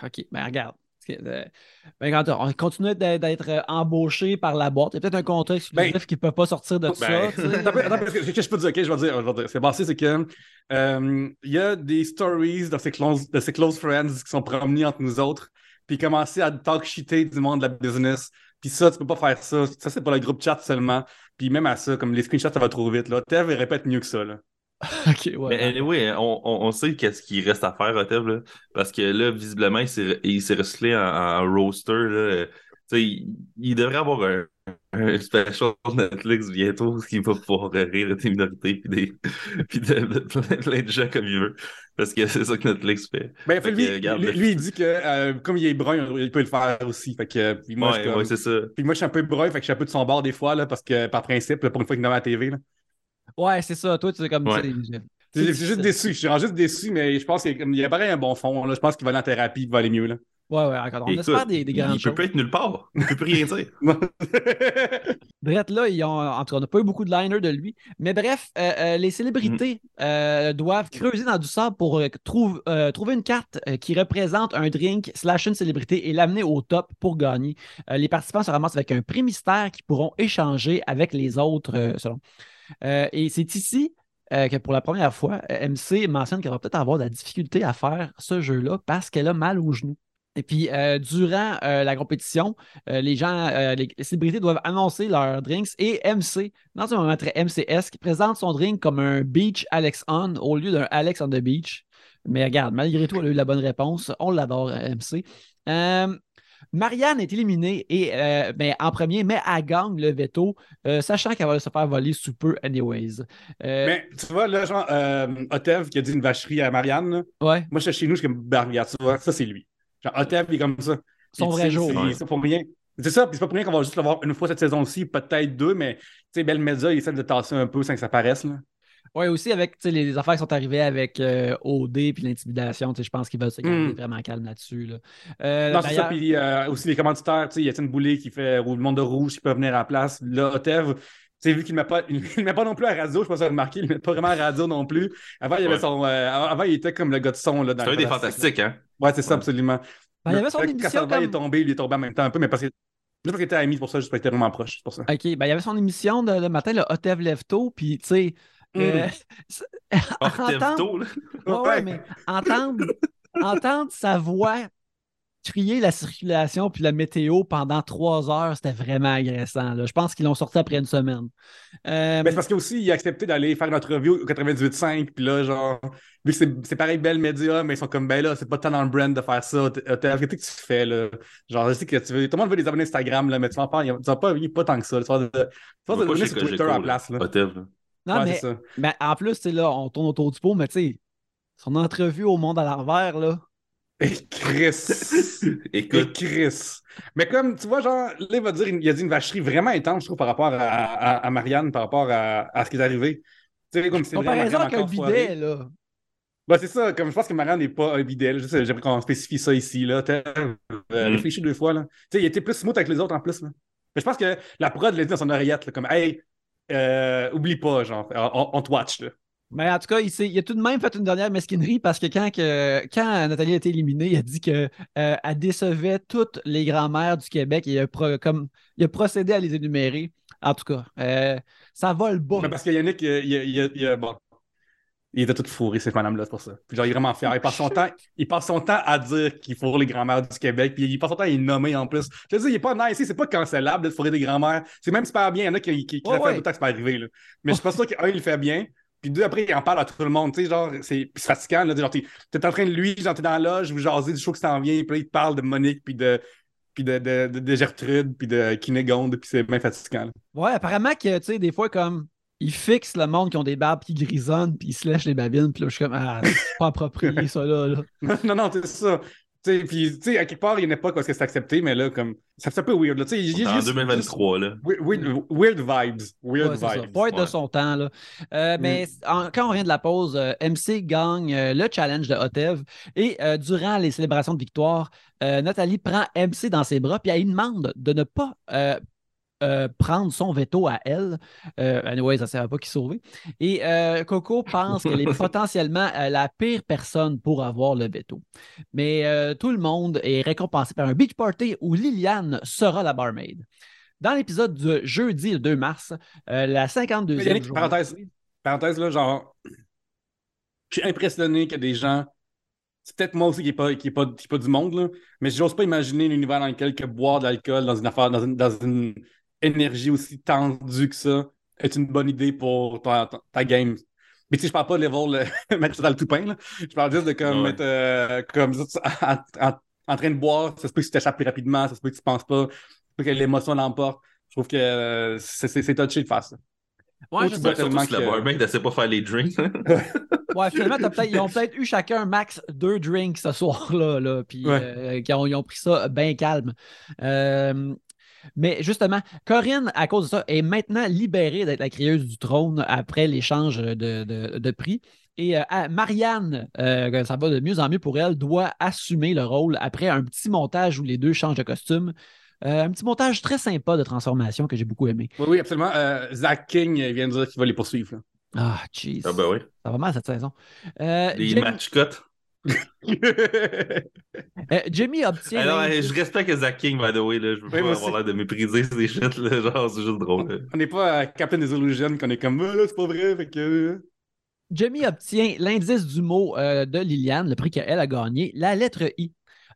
S1: OK, ben regarde. Euh, ben, quand on continue d'être euh, embauché par la boîte. Il y a peut-être un exclusif
S2: Ben,
S1: qui ne peut pas sortir de ça.
S3: ben,
S1: sais.
S2: Attends, attends, parce que- je peux dire? OK, je vais dire. Je vais dire. C'est passé, c'est que euh, il y a des stories de ses, close, de ses close friends qui sont promenés entre nous autres, puis commencer à talk shiter du monde de la business. Puis ça, tu peux pas faire ça. Ça, c'est pour le groupe chat seulement. Puis même à ça, comme les screenshots, ça va trop vite. Là. Tev, il répète mieux que ça. Là.
S1: OK, ouais.
S3: Mais anyway, on, on, on sait qu'est-ce qu'il reste à faire, Otev, là, parce que là, visiblement, il s'est il s'est recyclé en, en roaster. Là. Tu sais, il, il devrait avoir un, un special Netflix bientôt qui va pouvoir rire des minorités puis, des, puis de, de plein, plein de gens comme il veut. Parce que c'est ça que Netflix fait.
S2: Ben,
S3: Fait
S2: lui,
S3: que, regarde,
S2: lui, il dit que euh, comme il est brun, il peut le faire aussi. Fait que, puis moi, je,
S3: ouais,
S2: suis comme-
S3: ouais, c'est ça.
S2: puis moi, je suis un peu brun, fait que je suis un peu de son bord des fois, là, parce que par principe, là, pour une fois qu'il est dans la TV. Là.
S1: Ouais, c'est ça. Toi, tu sais, comme
S3: Ouais.
S1: tu sais,
S2: Je je suis juste déçu. Je suis vraiment juste déçu, mais je pense qu'il y a- il y a pareil un bon fond. Là. Je pense qu'il va aller en thérapie, il va aller mieux. Là.
S1: Ouais, ouais, encore. On
S3: Écoute,
S1: espère des, des
S3: il,
S1: grandes
S3: il
S1: choses.
S3: peut pas être nulle part. Il peut plus rien dire.
S1: Brett, là, ils ont, en tout cas, on n'a pas eu beaucoup de liners de lui. Mais bref, euh, euh, les célébrités euh, doivent creuser dans du sable pour trouve- trouver une carte qui représente un drink slash une célébrité et l'amener au top pour gagner. Euh, les participants se ramassent avec un prix mystère qu'ils pourront échanger avec les autres, euh, selon. Euh, et c'est ici euh, que pour la première fois, MC mentionne qu'elle va peut-être avoir de la difficulté à faire ce jeu-là parce qu'elle a mal au genou. Et puis, euh, durant euh, la compétition, euh, les gens, les célébrités doivent annoncer leurs drinks et MC, dans un moment très MCS, qui présente son drink comme un Beach Alex On au lieu d'un Alex on the Beach. Mais regarde, malgré tout, elle a eu la bonne réponse. On l'adore, MC. Marianne est éliminée et ben, en premier, mais elle gagne le veto, sachant qu'elle va se faire voler sous peu, anyways.
S2: Mais tu vois, là, genre, Otev qui a dit une vacherie à Marianne, là,
S1: ouais,
S2: moi, je suis chez nous, je suis comme, regarde, tu vois, ça, c'est lui. Genre, Otev, il est comme ça.
S1: Son vrai jour.
S2: C'est
S3: Ouais.
S2: pas pour rien. C'est ça, puis c'est pas pour rien qu'on va juste le voir une fois cette saison-ci, peut-être deux, mais tu sais, Belle Média, il essaie de tasser un peu sans que ça paraisse. Là.
S1: ouais, aussi avec tu sais, les, affaires qui sont arrivées avec euh, OD puis l'intimidation, tu sais, je pense qu'ils veulent se garder
S2: Mm.
S1: vraiment calme là-dessus. Là. Euh,
S2: non, c'est ça, puis euh, aussi les commanditaires, tu sais, il y a une Boulay qui fait le monde de rouge qui peut venir à la place. Là, Otev, sais, vu qu'il ne met, pas- il met pas non plus à radio, je pense avez remarqué, il ne met pas vraiment à radio non plus. Avant, il, avait
S3: Ouais.
S2: son, euh, avant, il était comme le gars de son. Là, dans
S3: C'est un des fantastiques, hein?
S2: Ouais, c'est ça,
S3: Ouais.
S2: absolument.
S1: Ben, il y avait son
S2: Quand
S1: émission
S2: Castaldi est tombé, il est tombé en même temps un peu, mais parce que. Juste parce qu'il était ami, pour ça, juste parce qu'il était vraiment proche. C'est pour ça.
S1: OK, ben, il y avait son émission de, le matin, le Hotev Lefto, puis tu sais. euh, c'est- entendre-
S3: Ortevto, là.
S1: Ouais, ouais,
S2: Ouais.
S1: mais entendre, entendre sa voix crier la circulation puis la météo pendant trois heures, c'était vraiment agressant. là. Je pense qu'ils l'ont sorti après une semaine. Euh,
S2: Mais c'est parce qu'il il a accepté d'aller faire une entrevue au 98.5, puis là, genre, vu que c'est- c'est pareil, belle média, mais ils sont comme, ben là, c'est pas tant dans le brand de faire ça. T'es- Qu'est-ce que tu fais, là? Genre, je sais que tu veux, tout le monde veut des abonnés Instagram, là, mais tu vas en faire, tu vas pas, il y a pas tant que ça. Tu vas de, tu vas de
S3: pas
S2: sur Twitter à la place, là.
S1: Non,
S2: ouais,
S1: mais, mais en plus, tu sais, là, on tourne autour du pot, mais tu sais, son entrevue au monde à l'envers, là.
S2: Et Chris. Et Chris. Mais comme, tu vois, genre, là, il va dire, il a dit une vacherie vraiment intense, je trouve, par rapport à, à, à Marianne, par rapport à, à ce qui est arrivé. Tu sais, comme c'est
S1: Comparaison avec un bidet, là.
S2: Ben, c'est ça, comme je pense que Marianne n'est pas un bidel. Je sais, J'aimerais qu'on spécifie ça ici. Là. Euh,
S3: Mm.
S2: réfléchi deux fois. Là. Tu sais, il était plus smooth avec les autres en plus. Là. Mais je pense que la prod l'a dit dans son oreillette, là, comme Hey, euh, oublie pas, genre, on, on te watch. Là.
S1: Mais en tout cas, il, s'est- il a tout de même fait une dernière mesquinerie parce que quand, que, quand Nathalie a été éliminée, il a dit qu'elle décevait toutes les grands-mères du Québec et il a, pro- comme, il a procédé à les énumérer. En tout cas, euh, ça vole bas.
S2: Mais parce que Yannick, euh, il, il, il, il- bon, il était tout fourré, cette madame-là, c'est pour ça. Puis genre, il est vraiment fier. Il passe son temps, il passe son temps à dire qu'il fourre les grands-mères du Québec. Puis il passe son temps à les nommer en plus. Je veux dire, il est pas nice, c'est pas cancellable de fourrer des grands-mères. C'est même super bien. Il y en a qui, qui, qui le font
S1: ouais.
S2: tout le temps que c'est pas arrivé. Là. Mais je suis pas sûr qu'un, il le fait bien. Puis deux, après, il en parle à tout le monde. Tu sais, genre, c'est fatigant. Là, genre, t'es t'es en train de lui, genre, t'es dans la loge, vous jasez du show qui s'en vient. Puis là, il te parle de Monique, puis de, puis de, de, de, de Gertrude, puis de Kinégonde. Puis c'est bien fatigant. là.
S1: Ouais, apparemment que, tu sais, des fois, comme, ils fixent le monde qui ont des barbes qui grisonnent, puis ils se lèchent les babines, puis là, je suis comme, ah, c'est pas approprié, ça, là. là.
S2: non, non, c'est ça. Tu sais, puis, tu sais, à quelque part, il y a une époque où c'est accepté, mais là, comme, ça fait un peu weird, là. Tu sais, il y a
S3: en
S2: juste-
S3: 2023, là.
S2: juste- weird, weird vibes. Weird
S1: Ouais,
S2: vibes.
S1: Être de son temps. Là. Euh, Mais en- quand on revient de la pause, euh, MC gagne euh, le challenge de Hotev et euh, durant les célébrations de victoire, euh, Nathalie prend MC dans ses bras puis elle lui demande de ne pas euh, prendre son veto à elle. Euh, anyway, ça ne savait pas qui sauver. Et euh, Coco pense qu'elle est potentiellement la pire personne pour avoir le veto. Mais tout le monde est récompensé par un beach party où Liliane sera la barmaid. Dans l'épisode du jeudi le 2 mars, la 52e
S2: Mais Yannick,
S1: journée-
S2: parenthèse, parenthèse, là, genre, je suis impressionné que des gens, c'est peut-être moi aussi qui n'est pas, qui est pas, qui est pas du monde, là, mais j'ose pas imaginer l'univers dans lequel que boire de l'alcool dans une affaire, dans une, dans une énergie aussi tendue que ça est une bonne idée pour ta, ta- ta game. Mais tu sais, je parle pas de level euh, mettre ça dans le tout pain, là. Je parle juste de comme
S3: Ouais.
S2: être euh, comme ça, en, en- en train de boire, ça se peut que tu t'échappes plus rapidement, ça se peut que tu penses pas, ça se peut que l'émotion l'emporte. Je trouve que euh, c'est touché de faire ça.
S1: Ouais,
S2: Ou
S1: je sais
S2: tellement
S3: barmaid, elle sait pas faire les drinks.
S1: Ouais, finalement, ils ont peut-être eu chacun max deux drinks ce soir-là, là, puis
S2: Ouais.
S1: euh, ont, ils ont pris ça bien calme. Euh, mais justement, Corinne, à cause de ça, est maintenant libérée d'être la crieuse du trône après l'échange de, de- de prix. Et euh, Marianne, euh, ça va de mieux en mieux pour elle, doit assumer le rôle après un petit montage où les deux changent de costume. Euh, un petit montage très sympa de transformation que j'ai beaucoup aimé.
S2: Oui, oui, absolument. Euh, Zach King vient de dire qu'il va les poursuivre. là.
S1: Ah, jeez.
S3: ah ben oui.
S1: Ça va mal cette saison. Euh,
S3: Les
S1: Jamie,
S3: match cuts.
S1: euh, Jamie obtient.
S3: Alors,
S1: l'indice-
S3: je respecte Zach King, by the way. Là. Je veux
S2: Oui,
S3: pas avoir l'air de mépriser ces shit. Là. Genre, c'est juste drôle. là.
S2: On n'est pas à Captain des Illusions qu'on est comme là, c'est pas vrai. Fait que... euh,
S1: Jamie obtient l'indice du mot euh, de Liliane, le prix qu'elle a gagné, la lettre I.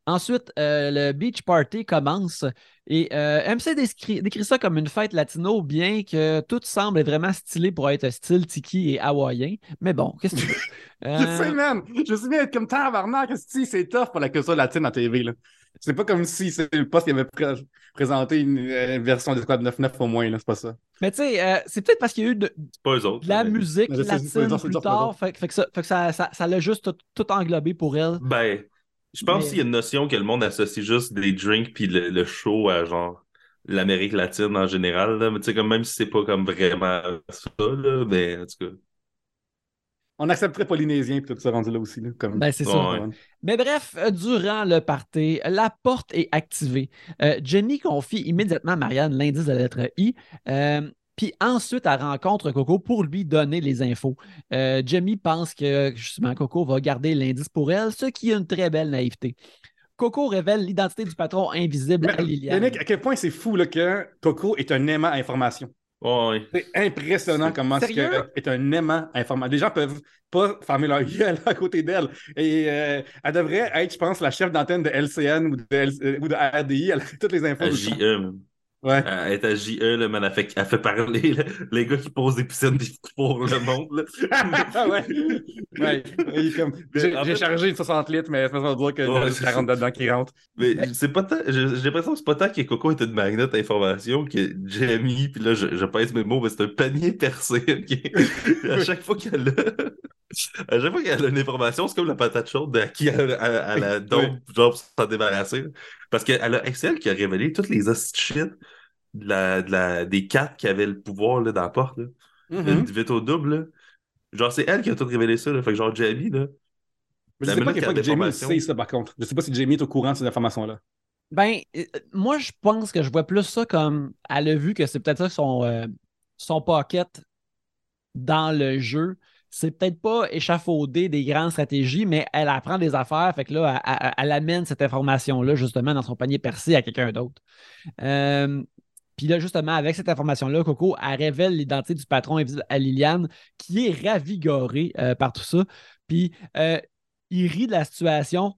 S1: Ensuite, euh, le beach party commence et euh, MC décrit, décrit ça comme une fête latino, bien que tout semble vraiment stylé pour être style tiki et hawaïen. Mais bon, qu'est-ce que tu veux?
S2: Je sais,
S1: Euh,
S2: man. Je me souviens être comme tabarnak. C'est tough pour la culture latine en TV. Là. C'est pas comme si c'est le poste qui avait pré- présenté une, une version de Squad 9.9 au moins, là, c'est pas ça.
S1: Mais tu sais, euh, c'est peut-être parce qu'il y a eu de,
S3: autres.
S1: la
S3: mais-
S1: musique
S2: sais,
S1: latine plus tard. Fait, que- fait que ça fait que ça, ça, ça l'a juste tout, tout englobé pour elle.
S3: Ben, je pense qu'il y a une notion que le monde associe juste des drinks puis le, le show à genre l'Amérique latine en général. Là. Mais tu sais, comme même si c'est pas comme vraiment ça, là, mais en tout cas.
S2: On accepterait polynésien et tout ça rendu là aussi. Là, comme...
S1: Ben, c'est
S3: Ouais,
S1: ça.
S3: ouais.
S1: Mais bref, euh, durant le party, la porte est activée. Euh, Jenny confie immédiatement à Marianne l'indice de la lettre I. euh, puis ensuite, elle rencontre Coco pour lui donner les infos. Euh, Jamie pense que justement Coco va garder l'indice pour elle, ce qui est une très belle naïveté. Coco révèle l'identité du patron invisible
S2: Mais,
S1: à Liliane.
S2: Yannick, à quel point c'est fou là, que Coco est un aimant à information.
S3: Ouais, ouais.
S2: C'est impressionnant
S3: C'est-
S2: comment ce
S1: Sérieux?
S2: que est un aimant à information. Les gens peuvent pas fermer leur gueule à côté d'elle. Et euh, elle devrait être, je pense, la chef d'antenne de LCN ou de, L- euh, ou de RDI. Elle a toutes les infos.
S3: À JE.
S2: Ouais.
S3: Elle est à JE, là, man. Elle fait, elle fait parler là, les gars qui posent des piscines pour le monde. Là.
S2: Ah ouais. ouais. Il est comme, J'ai
S3: En
S2: j'ai
S3: fait-
S2: chargé une 60 litres, mais ça veut dire que
S3: Ouais,
S2: y
S3: c'est
S2: 40 dedans qui rentrent.
S3: Mais c'est pas tant. J'ai l'impression que c'est pas tant que Coco est une magnet d'information que Jamie, puis là, je, je pèse mes mots, mais c'est un panier percé. à chaque fois qu'elle a. À chaque fois qu'elle a une information, c'est comme la patate chaude à qui elle, a donc, genre, pour s'en débarrasser. Parce qu'elle a c'est elle qui a révélé toutes les shit de la, de la, des quatre qui avaient le pouvoir là, dans la porte. Là.
S2: Mhm.
S3: Du veto double. Là. Genre, c'est elle qui a tout révélé ça. Là. Fait que genre, Jamie, là.
S2: Mais je sais pas que Jamie sait, ça, par contre. Je sais pas si Jamie est au courant de ces informations-là.
S1: Ben, euh, moi, je pense que je vois plus ça comme elle a vu que c'est peut-être ça son, euh, son pocket dans le jeu. C'est peut-être pas échafaudé des grandes stratégies, mais elle apprend des affaires. Fait que là, elle, amène cette information-là justement dans son panier percé à quelqu'un d'autre. Euh, puis là, justement, avec cette information-là, Coco, elle révèle l'identité du patron invisible à Liliane, qui est ravigorée euh, par tout ça. Puis euh, il rit de la situation.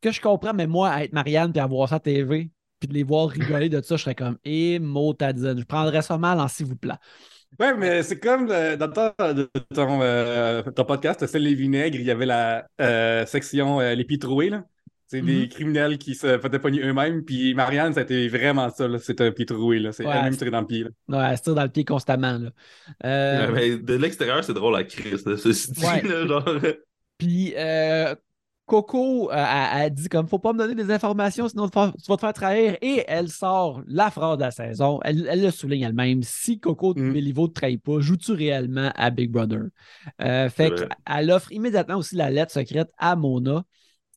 S1: Que je comprends, mais moi, être Marianne puis à voir ça à TV, puis de les voir rigoler de ça, je serais comme, et mot Je prendrais ça mal en s'il vous plaît.
S2: Ouais, mais c'est comme euh, dans le temps de ton, euh, ton podcast, c'est les vinaigres, il y avait la euh, section euh, Les Pitroués, là. C'est des
S1: Mhm.
S2: criminels qui se faisaient pogner eux-mêmes. Puis Marianne, ça a été vraiment ça, là. C'est un pitroué, là. C'est
S1: Ouais,
S2: elle-même
S1: c'est-
S2: tirée dans le pied, là.
S1: Ouais, elle se tire dans le pied constamment. Là. Euh,
S3: Ouais, mais de l'extérieur, c'est drôle à Chris, là, ceci dit.
S1: Ouais.
S3: Là, genre...
S1: Puis euh, Coco euh, a, a dit comme faut pas me donner des informations, sinon tu vas te faire trahir. Et elle sort la phrase de la saison. Elle, elle le souligne elle-même. Si Coco
S2: Mm.
S1: Béliveau ne te trahit pas, joues-tu réellement à Big Brother? Euh, fait qu'elle offre immédiatement aussi la lettre secrète à Mona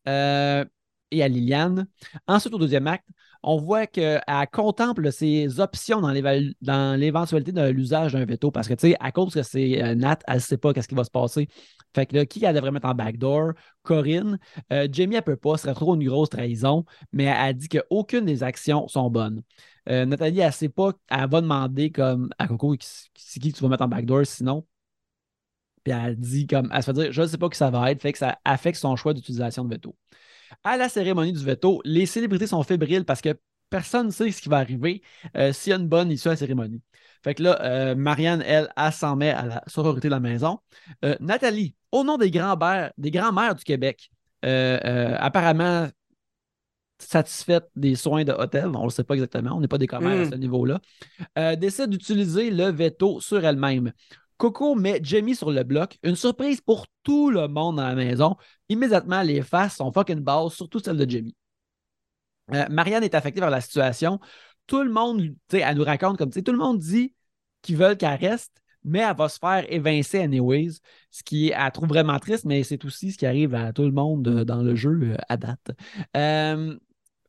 S1: euh, et à Liliane. Ensuite, au deuxième acte, on voit qu'elle contemple ses options dans l'éventualité de l'usage d'un veto parce que, tu sais, à cause que c'est euh, Nat, elle ne sait pas qu'est-ce qui va se passer. Fait que là, qui elle devrait mettre en backdoor? Corinne. Euh, Jamie, elle peut pas, ce serait trop une grosse trahison, mais elle a dit qu'aucune des actions sont bonnes. Euh, Nathalie, elle sait pas, elle va demander comme à Coco c'est qui tu vas mettre en backdoor sinon? Puis elle dit comme, elle se fait dire, je ne sais pas qui ça va être, fait que ça affecte son choix d'utilisation de veto. À la cérémonie du veto, les célébrités sont fébriles parce que personne ne sait ce qui va arriver euh, s'il y a une bonne issue à la cérémonie. Fait que là, euh, Marianne, elle, elle s'en met à la sororité de la maison. Euh, Nathalie, au nom des grands-mères des du Québec, apparemment satisfaite des soins de hôtel, on ne le sait pas exactement, on n'est pas des commères à
S2: Mm.
S1: ce niveau-là, décide d'utiliser le veto sur elle-même. Coco met Jamie sur le bloc, une surprise pour tout le monde dans la maison. Immédiatement, les faces sont fucking basses, surtout celle de Jamie. Euh, Marianne est affectée par la situation. Tout le monde, elle nous raconte comme, tout le monde dit qu'ils veulent qu'elle reste, mais elle va se faire évincer anyways, ce qui elle trouve vraiment triste, mais c'est aussi ce qui arrive à tout le monde euh, dans le jeu euh, à date.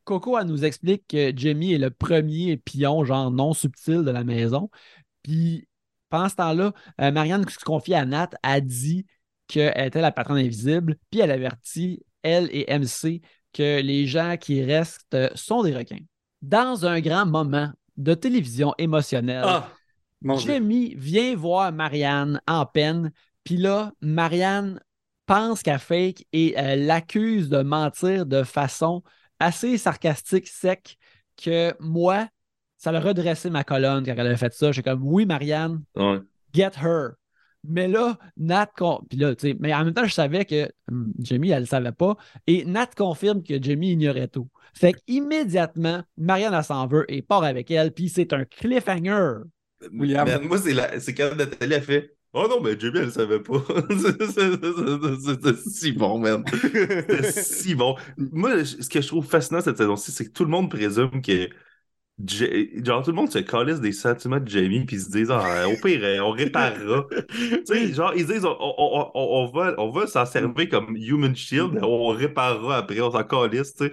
S1: Coco, elle nous explique que Jamie est le premier pion, genre non subtil de la maison. Puis pendant ce temps-là, euh, Marianne qui se confie à Nat a dit qu'elle était la patronne invisible, puis elle avertit, elle et MC, que les gens qui restent euh, sont des requins. Dans un grand moment de télévision émotionnelle,
S2: Ah! Mon Dieu.
S1: Jamie vient voir Marianne en peine, puis là, Marianne pense qu'elle fake et euh, l'accuse de mentir de façon assez sarcastique, sec, que moi, ça a redressé ma colonne quand elle a fait ça. J'ai comme, oui, Marianne,
S3: Ouais.
S1: get her. Mais là, Nat. Puis là, tu sais, mais en même temps, je savais que hum, Jamie, elle le savait pas. Et Nat confirme que Jamie ignorait tout. Fait qu'immédiatement, Marianne, elle s'en veut et part avec elle. Puis c'est un cliffhanger.
S3: William. Man, moi, c'est la... quand Nathalie a fait Oh non, mais Jamie, elle le savait pas. c'est si bon, man. C'est si bon. Moi, ce que je trouve fascinant cette saison-ci, c'est que tout le monde présume que Genre, tout le monde se calisse des sentiments de Jamie, puis ils se disent, ah, au pire, on réparera. tu sais, genre, ils disent, on, on, on, va, on va s'en servir comme Human Shield, mais on réparera après, on s'en calisse, tu sais.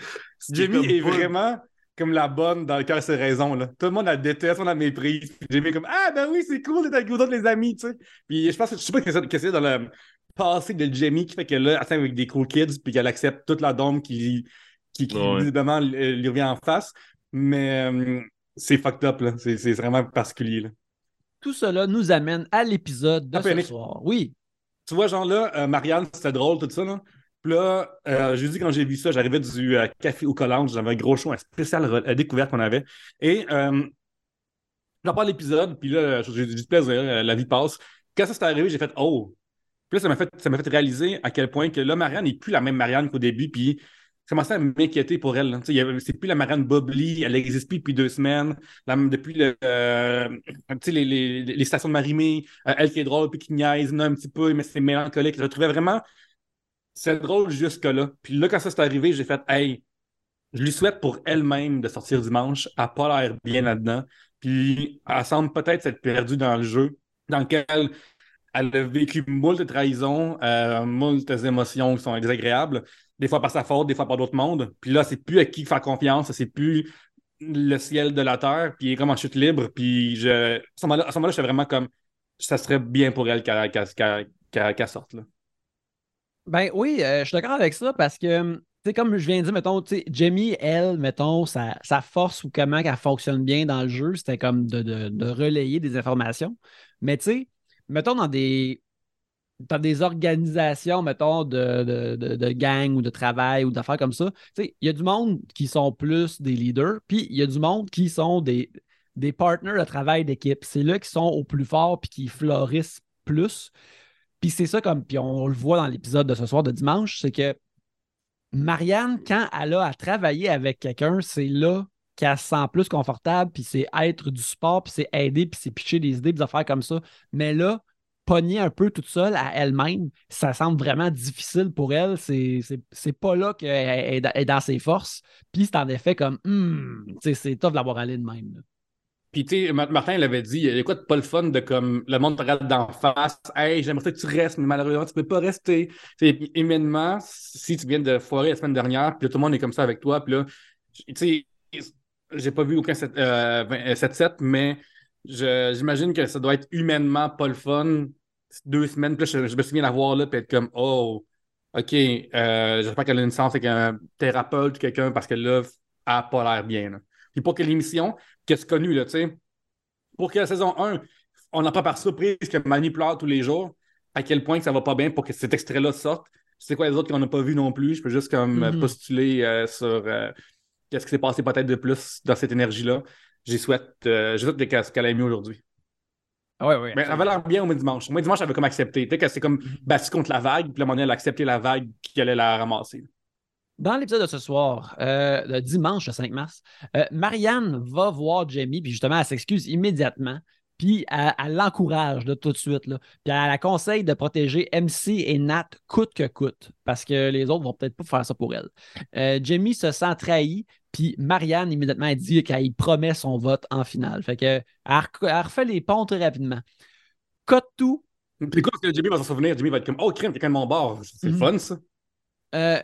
S2: Jamie est vraiment comme la bonne dans le cœur, c'est raison, là. Tout le monde la déteste, on la méprise. Puis Jamie est comme, ah, ben oui, c'est cool d'être avec vous autres, les amis, tu sais. Puis je pense que je sais pas que c'est dans le passé de Jamie qui fait qu'elle là, avec des cool kids, puis qu'elle accepte toute la dôme qui, qui, qui visiblement lui revient en face. Mais euh, c'est fucked up, là. C'est vraiment particulier, là.
S1: Tout cela nous amène à l'épisode de ce soir. Oui.
S2: Tu vois, genre là, euh, Marianne, c'était drôle, tout ça, là. Puis là, euh, je dis quand j'ai vu ça, j'arrivais du café au collège, j'avais un gros show, un spécial découverte qu'on avait. Et j'en parle l'épisode, puis là, j'ai du plaisir, la vie passe. Quand ça s'est arrivé, j'ai fait Oh! Puis là, ça m'a fait, ça fait réaliser à quel point que là, Marianne n'est plus la même Marianne qu'au début, puis commençait à m'inquiéter pour elle. C'est plus la marraine Bobli, elle n'existe plus depuis deux semaines. depuis euh, les, stations de Marimé, euh, elle qui est drôle, puis qui niaise un petit peu, mais c'est mélancolique. Je trouvais vraiment c'est drôle jusque-là. Puis là, quand ça s'est arrivé, j'ai fait Hey, je lui souhaite pour elle-même de sortir dimanche. Elle n'a pas l'air bien là-dedans. Puis elle semble peut-être s'être perdue dans le jeu, dans lequel elle a vécu moult trahisons, euh, moult émotions qui sont désagréables des fois par sa faute, des fois par d'autres mondes. Puis là, c'est plus à qui faire confiance, c'est plus le ciel de la terre, puis il est comme en chute libre. Puis je... à ce moment-là, moment j'étais vraiment comme ça serait bien pour elle qu'elle sorte. Là.
S1: Ben oui, euh, je suis d'accord avec ça parce que c'est comme je viens de dire, mettons, Jamie, elle, mettons, sa, force ou comment elle fonctionne bien dans le jeu, c'était comme de, relayer des informations. Mais tu sais, mettons dans des dans des organisations, mettons, de, de, de, gang ou de travail ou d'affaires comme ça, il y a du monde qui sont plus des leaders, puis il y a du monde qui sont des, des partners de travail d'équipe. C'est là qui sont au plus fort puis qui florissent plus. Puis c'est ça comme, puis on le voit dans l'épisode de ce soir de dimanche, c'est que Marianne, quand elle a à travailler avec quelqu'un, c'est là qu'elle se sent plus confortable, puis c'est être du support, puis c'est aider, puis c'est pitcher des idées, des affaires comme ça. Mais là, pogner un peu toute seule à elle-même, ça semble vraiment difficile pour elle. C'est pas là qu'elle est dans ses forces. Puis c'est en effet comme, hmm, c'est tough de l'avoir allé de même.
S2: Puis, tu sais, Martin il avait dit, il pas le fun de comme le monde te regarde d'en face, hey, j'aimerais que tu restes, mais malheureusement, tu peux pas rester. Immédiatement, si tu viens de foirer la semaine dernière, puis tout le monde est comme ça avec toi, puis là, tu sais, j'ai pas vu aucun 7-7, euh, mais j'imagine que ça doit être humainement pas le fun. Deux semaines, puis je, me souviens d'avoir là, puis être comme, oh, OK, euh, j'espère qu'elle a une séance avec un thérapeute ou quelqu'un parce que là, elle n'a pas l'air bien. Puis pour que l'émission, qu'est-ce connu, là, tu sais, pour que la saison 1, on n'a pas par surprise que Mani pleure tous les jours, à quel point que ça va pas bien pour que cet extrait-là sorte. C'est quoi les autres qu'on n'a pas vu non plus? Je peux juste comme mm-hmm. postuler euh, sur euh, qu'est-ce qui s'est passé peut-être de plus dans cette énergie-là j'y souhaite, euh, souhaite qu'elle aille mieux aujourd'hui.
S1: Ah ouais, ouais.
S2: Mais elle avait l'air bien au dimanche. Moi, dimanche, elle avait comme accepté. C'est comme mm-hmm. battu contre la vague, puis à un moment elle a accepté la vague qui allait la ramasser.
S1: Dans l'épisode de ce soir, euh, le dimanche le 5 mars, euh, Marianne va voir Jamie, puis justement, elle s'excuse immédiatement, puis elle, l'encourage tout de suite. Là. Puis elle la conseille de protéger MC et Nat coûte que coûte, parce que les autres vont peut-être pas faire ça pour elle. Euh, Jamie se sent trahi, puis Marianne, immédiatement, elle dit qu'elle promet son vote en finale. Fait que, elle, refait les ponts très rapidement. Cote tout.
S2: Puis quoi, parce que Jimmy va s'en souvenir, Jimmy va être comme Oh, crime, quelqu'un de mon bord. C'est mhm. fun, ça.
S1: Euh,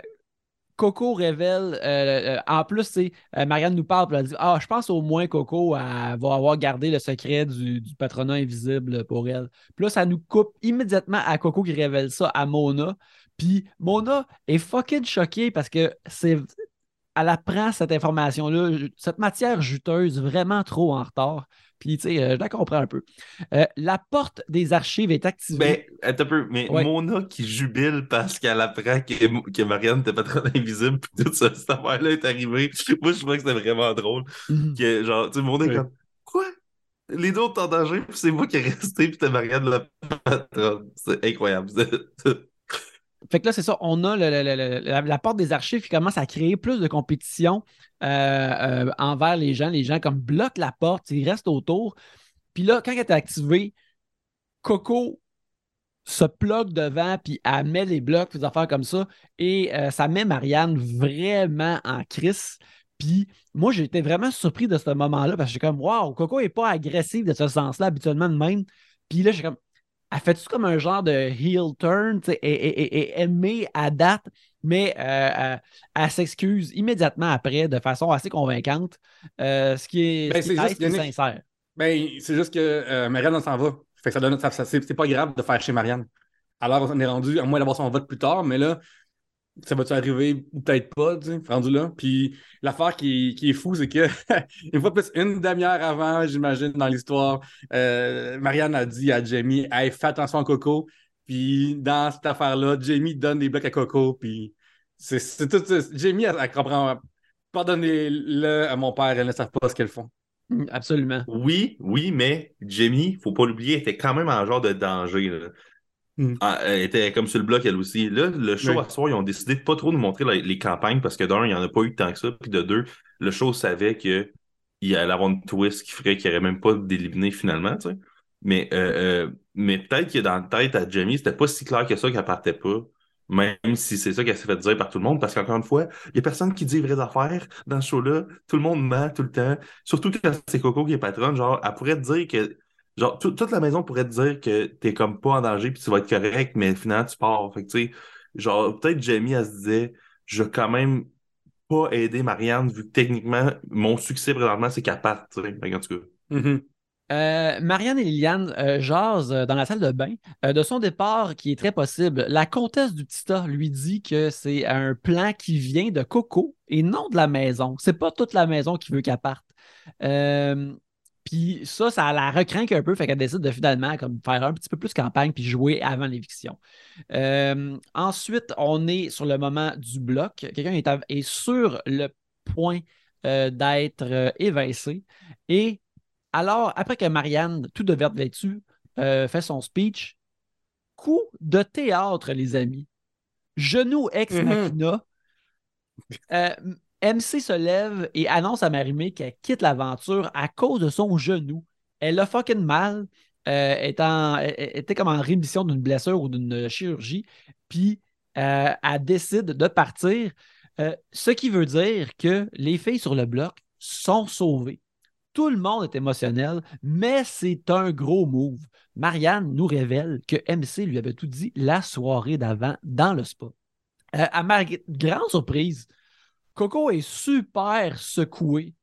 S1: Coco révèle, euh, euh, en plus, c'est Marianne nous parle, elle dit Ah, je pense au moins Coco va avoir gardé le secret du, du, patronat invisible pour elle. Puis là, ça nous coupe immédiatement à Coco qui révèle ça à Mona. Puis Mona est fucking choquée parce que c'est elle apprend cette information-là, cette matière juteuse, vraiment trop en retard. Puis, tu sais, euh, je la comprends un peu. Euh, la porte des archives est activée.
S3: Mais, un peu, mais Mona qui jubile parce qu'elle apprend que, que Marianne n'était pas trop invisible, puis tout ça, cette affaire-là est arrivée. Moi, je crois que c'était vraiment drôle. Mhm. Que, genre, tu sais, Mona est comme, quoi? les deux ont en danger, puis c'est moi qui est resté, puis t'es Marianne la patronne. C'est incroyable.
S1: Fait que là, c'est ça, on a la, porte des archives qui commence à créer plus de compétition euh, euh, envers les gens. Les gens comme bloquent la porte, ils restent autour. Puis là, quand elle est activée, Coco se plug devant, puis elle met les blocs, des affaires comme ça. Et euh, ça met Marianne vraiment en crise. Puis moi, j'étais vraiment surpris de ce moment-là parce que j'étais comme, waouh, Coco n'est pas agressive de ce sens-là habituellement de même. Puis là, j'ai comme, elle fait-tu comme un genre de heel turn, et, et, et, aimée à date, mais euh, euh, elle, s'excuse immédiatement après de façon assez convaincante, euh, ce qui est, ben, sincère.
S2: Ben, c'est juste que Marianne, s'en va. Fait que ça donne, ça, c'est pas grave de faire chez Marianne. Alors, on est rendu, à moins d'avoir son vote plus tard, mais là, ça va-tu arriver ou peut-être pas, tu sais, rendu là? Puis l'affaire qui, qui, est fou, c'est que une fois plus, une demi-heure avant, j'imagine, dans l'histoire, euh, Marianne a dit à Jamie Hey, fais attention à Coco. Puis dans cette affaire-là, Jamie donne des blocs à Coco. Puis c'est tout. Jamie, elle, comprend. Pardonnez-le à mon père, elle ne savent pas ce qu'elles font.
S1: Absolument.
S3: Oui, oui, mais Jamie, faut pas l'oublier, était quand même en genre de danger. Là. Hmm. Ah, elle était comme sur le bloc, elle aussi. Là, le show à soir, ils ont décidé de pas trop nous montrer les campagnes parce que d'un, il n'y en a pas eu tant que ça. Puis de deux, le show savait qu'il allait avoir une twist qui ferait qu'il n'y aurait même pas d'éliminé finalement. Tu sais. Mais, euh, euh, mais peut-être que dans la tête à Jamie, c'était pas si clair que ça qu'elle partait pas. Même si c'est ça qu'elle s'est fait dire par tout le monde, parce qu'encore une fois, il n'y a personne qui dit vraies affaires dans ce show-là. Tout le monde ment tout le temps. Surtout quand c'est Coco qui est patronne, genre, elle pourrait te dire que Genre, toute la maison pourrait te dire que t'es comme pas en danger puis tu vas être correct, mais finalement, tu pars. Fait tu sais, genre, peut-être Jamie, elle se disait, je vais quand même pas aider Marianne, vu que techniquement, mon succès présentement, c'est qu'elle parte, tu sais. Tout.
S1: Mm-hmm. Euh, Marianne et Liliane euh, jasent euh, dans la salle de bain de son départ qui est très possible. La comtesse du petit lui dit que c'est un plan qui vient de Coco et non de la maison. C'est pas toute la maison qui veut qu'elle parte. Puis ça, ça la recrinque un peu, fait qu'elle décide de finalement comme faire un petit peu plus campagne puis jouer avant l'éviction. Euh, ensuite, on est sur le moment du bloc. Quelqu'un est, sur le point euh, d'être euh, évincé. Et alors, après que Marianne, tout de verte vêtue, fait son speech, coup de théâtre, les amis. Genou ex mm-hmm. machina. MC se lève et annonce à Marimé qu'elle quitte l'aventure à cause de son genou. Elle a fucking mal, euh, était comme en rémission d'une blessure ou d'une chirurgie, puis euh, elle décide de partir, euh, ce qui veut dire que les filles sur le bloc sont sauvées. Tout le monde est émotionnel, mais c'est un gros move. Marianne nous révèle que MC lui avait tout dit la soirée d'avant dans le spa. à ma grande surprise, Coco est super secoué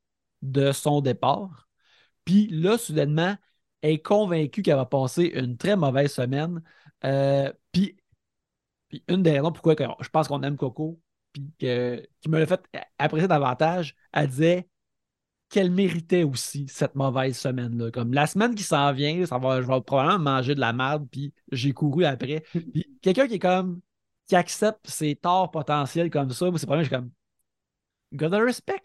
S1: de son départ. Puis là, soudainement, elle est convaincue qu'elle va passer une très mauvaise semaine. Euh, puis, une des raisons pourquoi je pense qu'on aime Coco, puis qui me l'a fait apprécier davantage, elle disait qu'elle méritait aussi cette mauvaise semaine-là. Comme la semaine qui s'en vient, ça va, je vais probablement manger de la merde, puis j'ai couru après. Puis quelqu'un qui est comme qui accepte ses torts potentiels comme ça, moi, c'est pas je suis comme Gotta respect.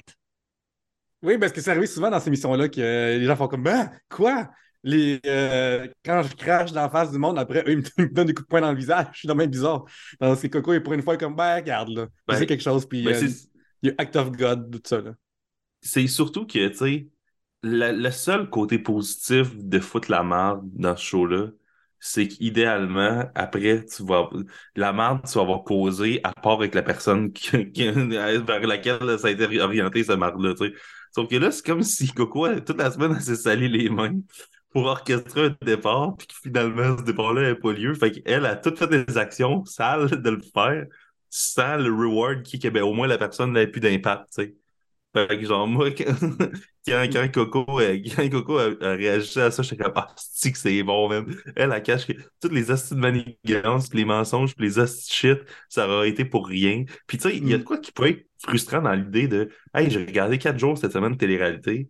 S2: Oui, parce que ça arrive souvent dans ces missions-là que les gens font comme Ben, quoi? Les, euh, quand je crache dans la face du monde, après, eux, ils me, donnent des coups de poing dans le visage. Je suis dans même bizarre. Dans ces Coco, et pour une fois, comme Ben, regarde, là. Ben, c'est quelque chose, puis ben, euh, il y a Act of God, tout ça, là.
S3: C'est surtout que, tu sais, le seul côté positif de foutre la merde dans ce show-là, c'est qu'idéalement, après, tu vas la merde, tu vas avoir causé à part avec la personne qui, vers laquelle ça a été orienté, cette merde-là. Sauf que là, c'est comme si Coco, toute la semaine, elle s'est sali les mains pour orchestrer un départ, puis que finalement, ce départ-là n'a pas lieu. Fait qu'elle a toutes fait des actions sales de le faire sans le reward qui, que ben, au moins la personne n'avait plus d'impact, tu sais. Fait que genre, moi, quand, quand, Coco, euh, quand Coco a, réagi à ça, j'étais comme, ah, que c'est bon, même. Elle, a cache que toutes les astuces de manigance, les mensonges, les astuces shit, ça aurait été pour rien. Puis tu sais, il y a de mm. quoi qui peut être frustrant dans l'idée de, hey, j'ai regardé quatre jours cette semaine de télé-réalité.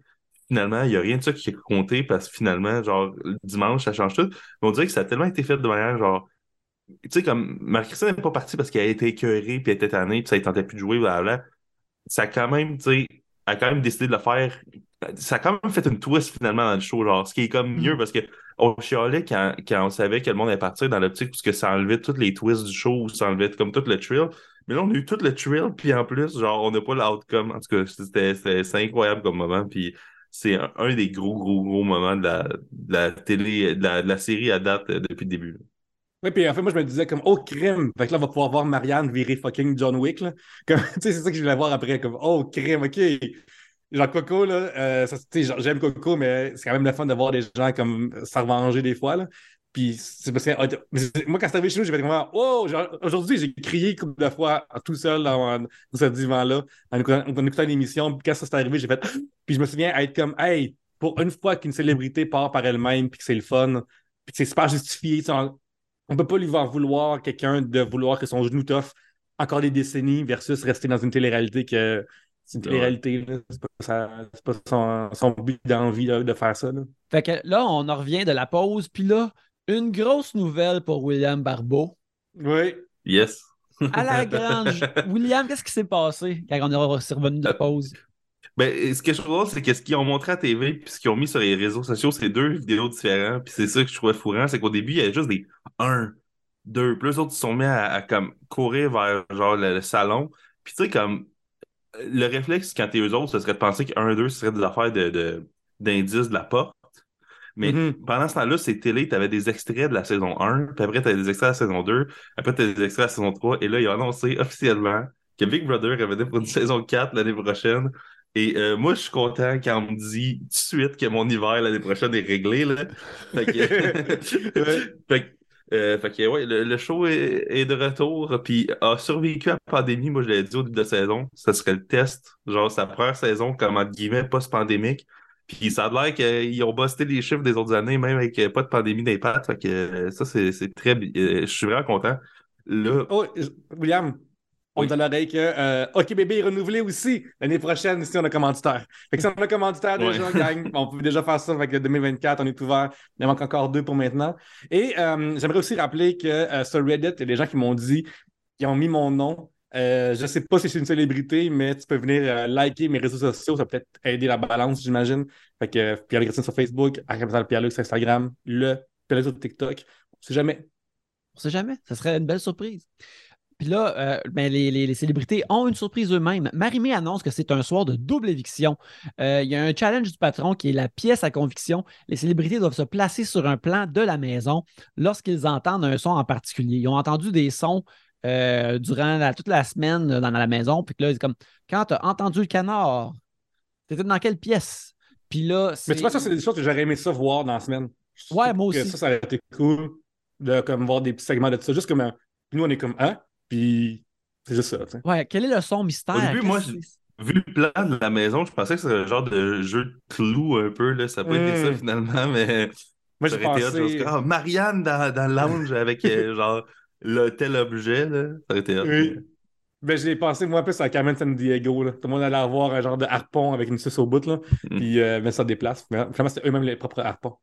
S3: Finalement, il n'y a rien de ça qui est compté parce que finalement, genre, dimanche, ça change tout. Mais on dirait que ça a tellement été fait de manière, genre, tu sais, comme Marie-Christine n'est pas partie parce qu'elle a été écœurée, puis elle était tannée, puis ça ne tentait plus de jouer, blablabla ça a quand même, tu sais, a quand même décidé de le faire ça a quand même fait une twist finalement dans le show, genre, ce qui est comme mieux parce que on chialait quand, quand on savait que le monde allait partir dans l'optique parce que ça enlevait tous les twists du show, ça enlevait comme tout le thrill. Mais là, on a eu tout le thrill, puis en plus, genre, on n'a pas l'outcome. En tout cas, c'était incroyable comme moment, puis c'est un, des gros, gros, gros moments de la, de la télé, de la, de la, série à date euh, depuis le début.
S2: Oui, puis en fait, moi, je me disais comme, oh, crime. Fait que là, on va pouvoir voir Marianne virer fucking John Wick, là. Comme, tu sais, c'est ça que je voulais voir après, comme, oh, crime, OK. Genre, Coco, là, euh, j'aime Coco, mais c'est quand même le fun de voir des gens comme s'en venger des fois, là. Puis c'est parce que moi, quand c'est arrivé chez nous, j'ai fait comme Oh, aujourd'hui, j'ai crié une couple de fois tout seul dans, dans ce divan-là, en, écoutant l'émission. Puis quand ça s'est arrivé, j'ai fait Puis je me souviens être comme Hey, pour une fois qu'une célébrité part par elle-même, puis que c'est le fun, puis que c'est super justifié, on, on peut pas lui voir vouloir quelqu'un de vouloir que son genou toffe encore des décennies versus rester dans une télé-réalité que c'est une télé-réalité. C'est pas, pas son, son, but d'envie de faire ça. Là.
S1: Fait que là, on en revient de la pause, puis là, une grosse nouvelle pour William Barbeau.
S2: Oui.
S3: Yes.
S1: à la grange. William, qu'est-ce qui s'est passé quand on est revenu de la pause?
S3: Ben, ce que je trouve, c'est que ce qu'ils ont montré à TV puis ce qu'ils ont mis sur les réseaux sociaux, c'est deux vidéos différentes. Puis c'est ça que je trouvais fourrant, c'est qu'au début, il y avait juste des 1, 2. Puis les autres, ils sont mis à, comme courir vers genre le, salon. Puis tu sais, comme le réflexe quand t'es eux autres, ce serait de penser qu'un, deux, ce serait des affaires de, d'indices de la porte. Mais mm-hmm. pendant ce temps-là, c'est télé, tu avais des extraits de la saison 1, puis après, tu avais des extraits de la saison 2, après, tu as des extraits de la saison 3, et là, il a annoncé officiellement que Big Brother revenait pour une saison 4 l'année prochaine. Et euh, moi, je suis content quand on me dit tout de suite que mon hiver l'année prochaine est réglé. Là. Fait que, fait, euh, fait que ouais, le, show est, est, de retour, puis a survécu à la pandémie. Moi, je l'ai dit au début de saison, ça serait le test, genre sa première saison comme entre guillemets post-pandémique. Puis ça a l'air qu'ils ont busté les chiffres des autres années, même avec pas de pandémie d'impact. Fait que ça, c'est très. Euh, je suis vraiment content. Là...
S2: Oh, William, on à l'oreille que OK Bébé est renouvelé aussi l'année prochaine si on a commanditaire. Fait que si on a commanditaire déjà, gang, on peut déjà faire ça avec 2024, on est ouvert. Il manque encore deux pour maintenant. Et j'aimerais aussi rappeler que sur Reddit, il y a des gens qui m'ont dit, qui ont mis mon nom euh, je ne sais pas si c'est une célébrité, mais tu peux venir euh, liker mes réseaux sociaux. Ça peut peut-être aider la balance, j'imagine. Fait que euh, Pierre Chrétien sur Facebook, Pierre-Luc sur Instagram, le Pierre sur TikTok. On ne sait jamais.
S1: On ne sait jamais. Ça serait une belle surprise. Puis là, ben, les, célébrités ont une surprise eux-mêmes. Marimé annonce que c'est un soir de double éviction. Il y a un challenge du patron qui est la pièce à conviction. Les célébrités doivent se placer sur un plan de la maison lorsqu'ils entendent un son en particulier. Ils ont entendu des sons euh, durant toute la semaine dans, la maison. Puis là, c'est comme quand tu as entendu le canard, tu étais dans quelle pièce? Puis là,
S2: Mais tu vois, ça, c'est des choses que j'aurais aimé ça voir dans la semaine.
S1: ouais, moi aussi.
S2: Ça, ça aurait été cool de comme, voir des petits segments de ça. Juste comme nous, on est comme hein? Puis c'est juste ça.
S1: Ouais, quel est le son mystère? Au
S3: début, moi, vu le plan de la maison, je pensais que c'était un genre de jeu de clou un peu. Là. Ça n'a pas été ça hmm. finalement, mais.
S2: Moi, j'ai pensé...
S3: Ah, Marianne dans, dans le lounge avec euh, genre le tel objet, là, ça a été
S2: Oui. Ben, j'ai pensé, moi, un peu sur Carmen San Diego. Là. Tout le monde allait avoir un genre de harpon avec une suce au bout, là, mm. puis euh, mais ça déplace. Mais finalement, c'était eux-mêmes les propres harpons.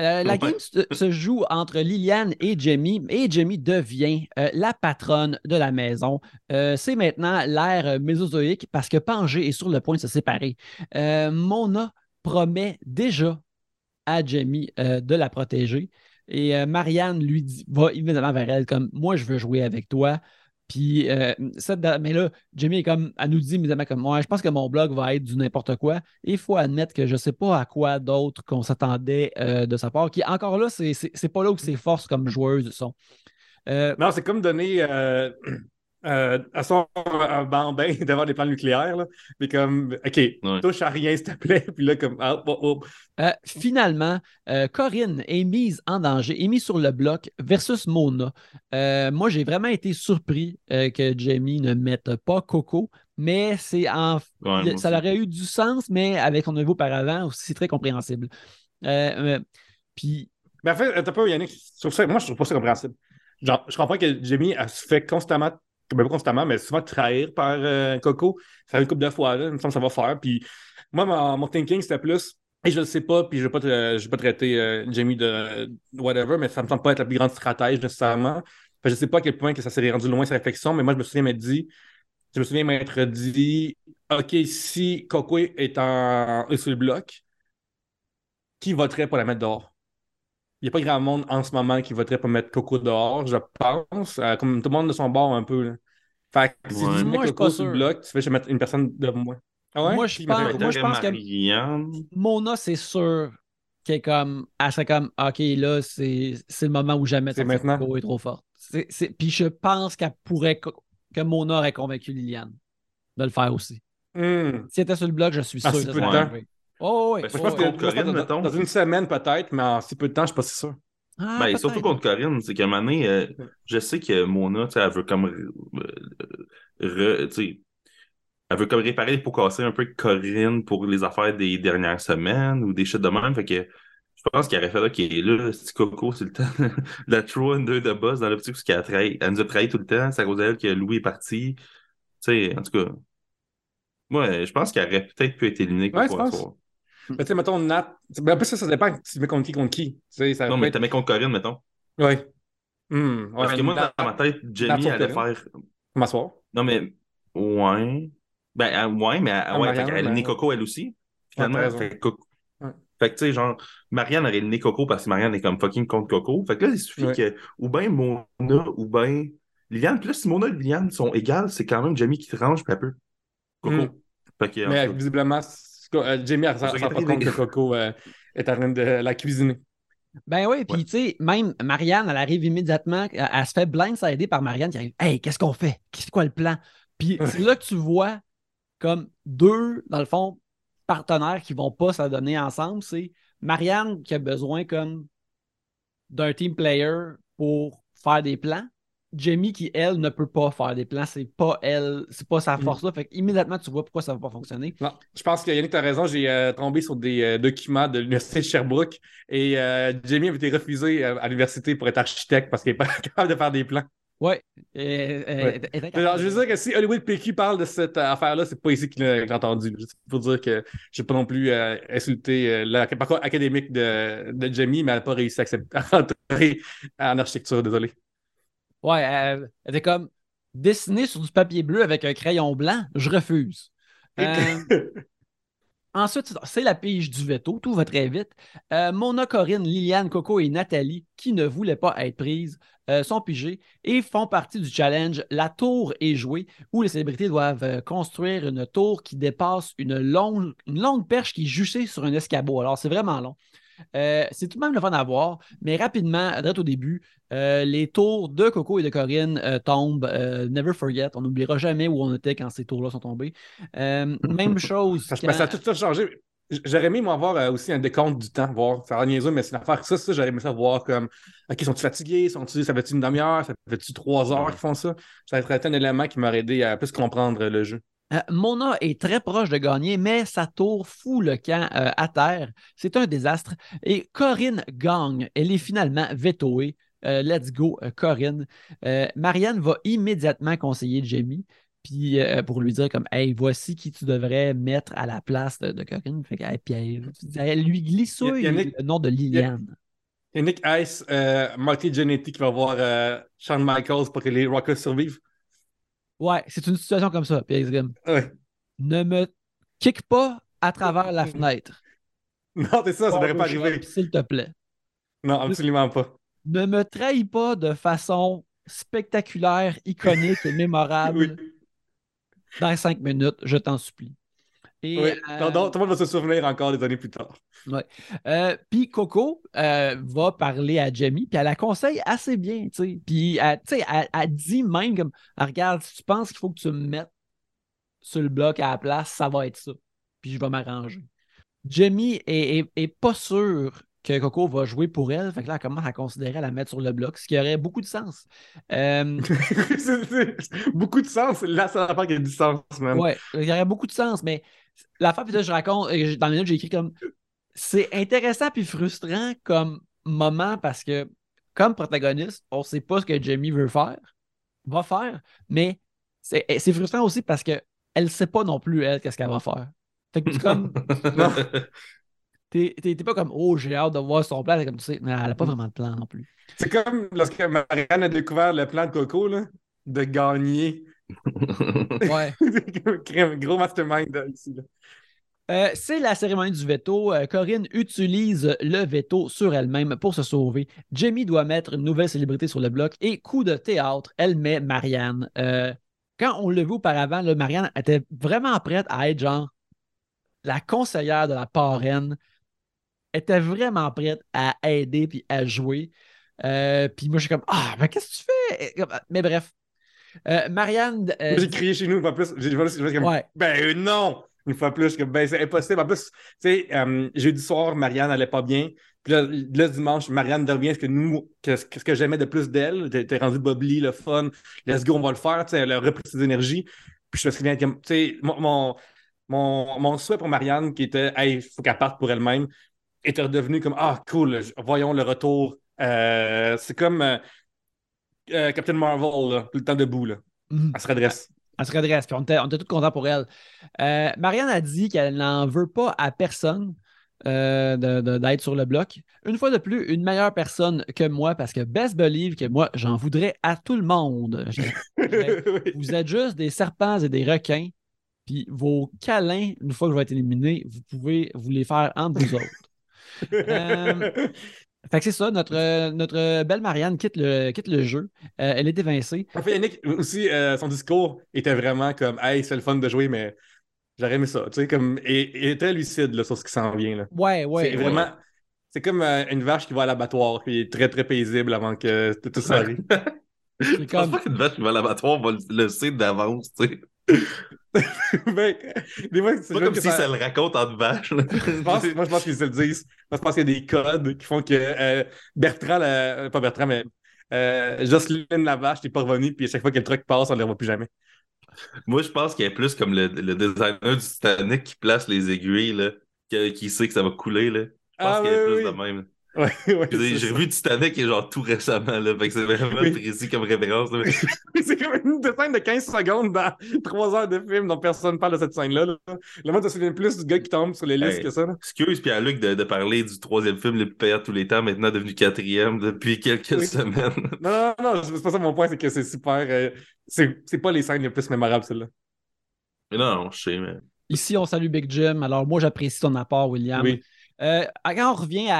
S1: Euh, la game se, joue entre Liliane et Jamie, et Jamie devient euh, la patronne de la maison. c'est maintenant l'ère mésozoïque parce que Pangé est sur le point de se séparer. Mona promet déjà à Jamie de la protéger. Et euh, Marianne lui dit, va immédiatement vers elle comme Moi, je veux jouer avec toi. Puis, euh, mais là, Jamie est comme, elle nous dit immédiatement comme moi, je pense que mon blog va être du n'importe quoi. Il faut admettre que je ne sais pas à quoi d'autre qu'on s'attendait euh, de sa part. Qui, encore là, c'est pas là où ses forces comme joueuse sont.
S2: non, c'est comme donner euh, à son bambin d'avoir des plans nucléaires. Là. Mais comme, OK, touche à rien, s'il te plaît. Puis là, comme, ah, oh, oh.
S1: Euh, finalement, euh, Corinne est mise en danger, est mise sur le bloc versus Mona. moi, j'ai vraiment été surpris que Jamie ne mette pas Coco, mais c'est en... ça aurait eu du sens, mais avec son niveau auparavant aussi, c'est très compréhensible. puis.
S2: Mais en fait, t'as pas, Yannick, moi, je trouve pas ça compréhensible. Genre, je comprends que Jamie elle se fait constamment ben, pas constamment, mais souvent trahir par euh, Coco. Ça fait une couple de fois, là, il me semble que ça va faire. Puis moi, mon, thinking, c'était plus, et je le sais pas, puis je ne vais pas, traiter euh, Jamie de whatever, mais ça me semble pas être la plus grande stratège nécessairement. Je je sais pas à quel point que ça s'est rendu loin, sa réflexion, mais moi, je me souviens m'être dit, je me souviens m'être dit, OK, si Coco est, en, est sur le bloc, qui voterait pour la mettre dehors? Il n'y a pas grand monde en ce moment qui voterait pour mettre Coco dehors, je pense. Euh, comme tout le monde de son bord un peu. Là. Fait que si
S3: Ouais.
S2: tu mets Coco sur le bloc, tu fais je vais mettre une personne de moi. Ah ouais?
S1: Moi, je pense- moi, je pense que-. Mona, c'est sûr qu'elle est comme. Elle serait comme OK, là, c'est c'est le moment où jamais
S2: maintenant.
S1: Coco est trop forte. C'est- c'est- Puis je pense qu'elle pourrait que Mona aurait convaincu Liliane de le faire aussi.
S2: Hmm.
S1: Si elle était sur le bloc, je suis
S2: Ah,
S1: sûr que ça Oh, oui.
S3: Ben, je
S1: oh,
S3: pense contre Corinne,
S2: dans,
S3: mettons.
S2: dans une semaine peut-être, mais en si peu de temps, je suis pas si sûr.
S1: Ah,
S3: Ben, surtout contre Corinne, c'est qu'à un moment donné, euh, je sais que Mona, tu sais, elle veut comme, euh, re- tu sais, elle veut comme réparer les pots cassés un peu avec Corinne pour les affaires des dernières semaines ou des shit de même. Fait que je pense qu'il aurait fallu qu'il est là, ce petit coco, c'est le temps. la true under de boss dans l'optique parce qu'elle trahi- elle nous a trahi tout le temps. C'est à cause d'elle que Louis est parti. Tu sais, en tout cas. Moi, je pense qu'il aurait peut-être pu être éliminé
S2: Ouais,
S3: Coco
S2: tu. Mais tu sais, mettons, Nat. Ben, en plus, ça, ça dépend si tu mets contre qui, contre qui. Tu ça
S3: Non,
S2: peut
S3: mais
S2: être-
S3: t'as mis contre Corinne, mettons.
S2: Ouais. Hmm, ouais,
S3: Parce que moi, dans ma tête, Jamie
S2: sur
S3: allait faire
S2: m'asseoir.
S3: Non, mais, ouais. Ben, euh, ouais, mais,
S2: Ah,
S3: ouais,
S2: Marianne,
S3: fait qu'elle a éliminé
S2: ben-
S3: Coco, elle aussi. Finalement,
S2: Ouais, t'as raison.
S3: fait Coco-
S2: Ouais.
S3: fait que, tu sais, genre, Marianne aurait éliminé Coco parce que Marianne est comme fucking contre Coco. Fait que là, il suffit
S2: Ouais.
S3: que, ou ben Mona, ou ben Liliane. Puis là, si Mona et Liliane sont égales, c'est quand même Jamie qui tranche, puis un peu. Coco.
S2: Hmm.
S3: Fait que,
S2: Mais visiblement, c'est- euh, Jamie ne se
S3: Ça
S2: rend pas compte que Coco euh, est en train de la cuisiner.
S1: Ben oui, puis tu sais, même Marianne, elle arrive immédiatement, elle, elle se fait blindsider par Marianne qui arrive Hey, qu'est-ce qu'on fait? C'est quoi le plan? Puis c'est là que tu vois comme deux, dans le fond, partenaires qui vont pas s'adonner ensemble. C'est Marianne qui a besoin comme d'un team player pour faire des plans. Jamie qui, elle, ne peut pas faire des plans. C'est pas elle, c'est pas sa
S2: Mm.
S1: force-là. Fait immédiatement, tu vois pourquoi ça va pas fonctionner.
S2: Non, je pense que Yannick, tu as raison. J'ai euh, tombé sur des euh, documents de l'Université de Sherbrooke et euh, Jamie avait été refusé euh, à l'université pour être architecte parce qu'il n'est pas capable de faire des plans.
S1: Ouais.
S2: Alors, je veux dire que si Hollywood PQ parle de cette affaire-là, c'est pas ici qu'il l'a entendu. Juste pour dire que je n'ai pas non plus euh, insulté euh, le parcours académique de, de Jamie, mais elle n'a pas réussi à, accepter, à entrer en architecture, désolé.
S1: Ouais, elle, elle était comme dessinée sur du papier bleu avec un crayon blanc, je refuse. Euh, ensuite, c'est la pige du veto, tout va très vite. Euh, Mona, Corinne, Liliane, Coco et Nathalie, qui ne voulaient pas être prises, euh, sont pigées et font partie du challenge La tour est jouée, où les célébrités doivent construire une tour qui dépasse une longue, une longue perche qui est juchée sur un escabeau. Alors, c'est vraiment long. Euh, c'est tout de même le fun à voir, mais rapidement, direct au début, euh, les tours de Coco et de Corinne euh, tombent. Never forget, on n'oubliera jamais où on était quand ces tours-là sont tombés. Même chose.
S2: Ça,
S1: quand-
S2: ça a tout, tout changé. J'aurais aimé, moi, avoir euh, aussi un décompte du temps, voir. Ça a niaiseux, mais c'est une affaire. Ça, ça j'aurais aimé ça voir comme. OK, sont-ils fatigués? Sont-ils, ça fait-tu une demi-heure? Ça fait-tu trois heures qu'ils font ça? Ça va être un élément qui m'aurait aidé à plus comprendre le jeu.
S1: Euh, Mona est très proche de gagner, mais sa tour fout le camp euh, à terre. C'est un désastre. Et Corinne gagne. Elle est finalement vétoée. Euh, let's go, euh, Corinne. Marianne va immédiatement conseiller Jamie. Puis pour lui dire comme Hey, voici qui tu devrais mettre à la place de, de Corinne. Fait hey, puis elle, elle lui glissouille
S2: Yannick-
S1: le nom de Liliane.
S2: Et Nick Ice, Marty Jannetty qui va voir Shawn Michaels pour que les Rockers survivent.
S1: Ouais, c'est une situation comme ça. Puis comme,
S2: Ouais.
S1: ne me kick pas à travers la fenêtre.
S2: Non, c'est ça, ça devrait pas arriver.
S1: S'il te plaît.
S2: Non, absolument pas.
S1: ne me trahis pas de façon spectaculaire, iconique et mémorable
S2: Oui.
S1: dans cinq minutes, je t'en supplie. Et,
S2: oui.
S1: euh,
S2: tout le monde va se souvenir encore des années plus tard.
S1: euh, puis Coco euh, va parler à Jamie, puis elle la conseille assez bien, tu sais. Puis elle, elle, elle dit même comme, Ah, regarde, si tu penses qu'il faut que tu me mettes sur le bloc à la place, ça va être ça. Puis je vais m'arranger. Jamie est, est- est pas sûr que Coco va jouer pour elle, fait que là, elle commence à considérer la mettre sur le bloc, ce qui aurait beaucoup de sens.
S2: Beaucoup de sens. Là, c'est l'affaire qui a du sens, même.
S1: Ouais, il y aurait beaucoup de sens, mais l'affaire, puis là, je raconte, euh, dans mes notes, j'ai écrit comme c'est intéressant puis frustrant comme moment parce que, comme protagoniste, on sait pas ce que Jamie veut faire, va faire, mais c'est c'est frustrant aussi parce que elle sait pas non plus, elle, qu'est-ce qu'elle va faire. Fait que tu comme,
S2: Non.
S1: t'es pas comme, oh, j'ai hâte de voir son plan, comme tu sais, mais elle a pas vraiment de plan non plus.
S2: C'est comme lorsque Marianne a découvert le plan de Coco, là, de gagner
S1: Ouais.
S2: Gros mastermind ici. là.
S1: Euh, c'est la cérémonie du veto. Euh, Corinne utilise le veto sur elle-même pour se sauver. Jamie doit mettre une nouvelle célébrité sur le bloc et coup de théâtre, elle met Marianne. Euh, quand on l'a vu auparavant, là, Marianne était vraiment prête à être genre la conseillère de la parraine. était vraiment prête à aider puis à jouer. Euh, puis moi, je suis comme Ah, mais qu'est-ce que tu fais? Mais bref. Euh, Marianne. euh,
S2: J'ai crié chez nous une fois plus. J'ai
S1: ouais.
S2: Ben non! Une fois plus, comme, ben c'est impossible. En plus, tu sais, euh, jeudi soir, Marianne allait pas bien. Puis là, le dimanche, Marianne revient ce que nous, que, ce que j'aimais de plus d'elle. T'es rendu bubbly, le fun. Let's go, on va le faire. Tu sais, elle a repris ses énergies. Puis je me souviens, tu sais, mon, mon, mon, mon souhait pour Marianne, qui était, hey, il faut qu'elle parte pour elle-même, était redevenu comme, ah, cool, voyons le retour. Euh, c'est comme euh, euh, Captain Marvel, là, tout le temps debout, là.
S1: Mhm.
S2: Elle se redresse.
S1: Elle se redresse, puis on était, on était tous contents pour elle. Euh, Marianne a dit qu'elle n'en veut pas à personne euh, d'être sur le bloc. Une fois de plus, une meilleure personne que moi, parce que best believe que moi, j'en voudrais à tout le monde. Je-. Vous êtes juste des serpents et des requins, puis vos câlins, une fois que je vais être éliminé, vous pouvez vous les faire entre vous autres. Euh, Fait que c'est ça, notre, euh, notre belle Marianne quitte le, quitte le jeu. Euh, elle est évincée.
S2: En fait, Yannick, aussi, euh, son discours était vraiment comme Hey, c'est le fun de jouer, mais j'aurais aimé ça. Tu sais, comme. Et, très lucide là, sur ce qui s'en vient. Là.
S1: Ouais, ouais.
S2: c'est
S1: ouais.
S2: vraiment. C'est comme euh, une vache qui va à l'abattoir, puis est très, très paisible avant que tout, ça arrive.
S1: C'est
S3: Je pense
S1: comme.
S3: pas qu'une vache qui va à l'abattoir va le, le sait d'avance, tu sais.
S2: Ben, des fois, c'est
S3: pas comme
S2: que
S3: si ça... le raconte en vache.
S2: moi, je pense qu'ils se le disent. Moi, je pense qu'il y a des codes qui font que euh, Bertrand, la- euh, pas Bertrand, mais euh, Jocelyne Lavache n'est pas revenue, puis à chaque fois que le truc passe, on ne le revoit plus jamais.
S3: Moi, je pense qu'il y a plus comme le, le designer du Titanic qui place les aiguilles, là, qui, qui sait que ça va couler. Là. Je pense
S2: Ah,
S3: qu'il y a
S2: oui,
S3: plus
S2: oui.
S3: de même.
S2: Ouais, ouais,
S3: J'ai revu Titanic et genre tout récemment, là, fait que c'est vraiment
S2: Oui.
S3: précis comme référence.
S2: C'est comme une scène de 15 secondes dans 3 heures de film dont personne ne parle de cette scène-là. là. Le monde se souvient plus du gars qui tombe sur les listes
S3: Hey.
S2: que ça. là.
S3: Excuse Pierre-Luc de, de parler du troisième film le plus payant de tous les temps, maintenant devenu quatrième depuis quelques
S2: Oui.
S3: semaines.
S2: Non, non, non, c'est pas ça mon point, c'est que c'est super. euh, c'est c'est pas les scènes les plus mémorables, celle-là.
S3: Mais non, non, je sais, mais.
S1: Ici, on salue Big Jim. Alors, moi, j'apprécie ton apport, William.
S2: Oui.
S1: Euh, quand on revient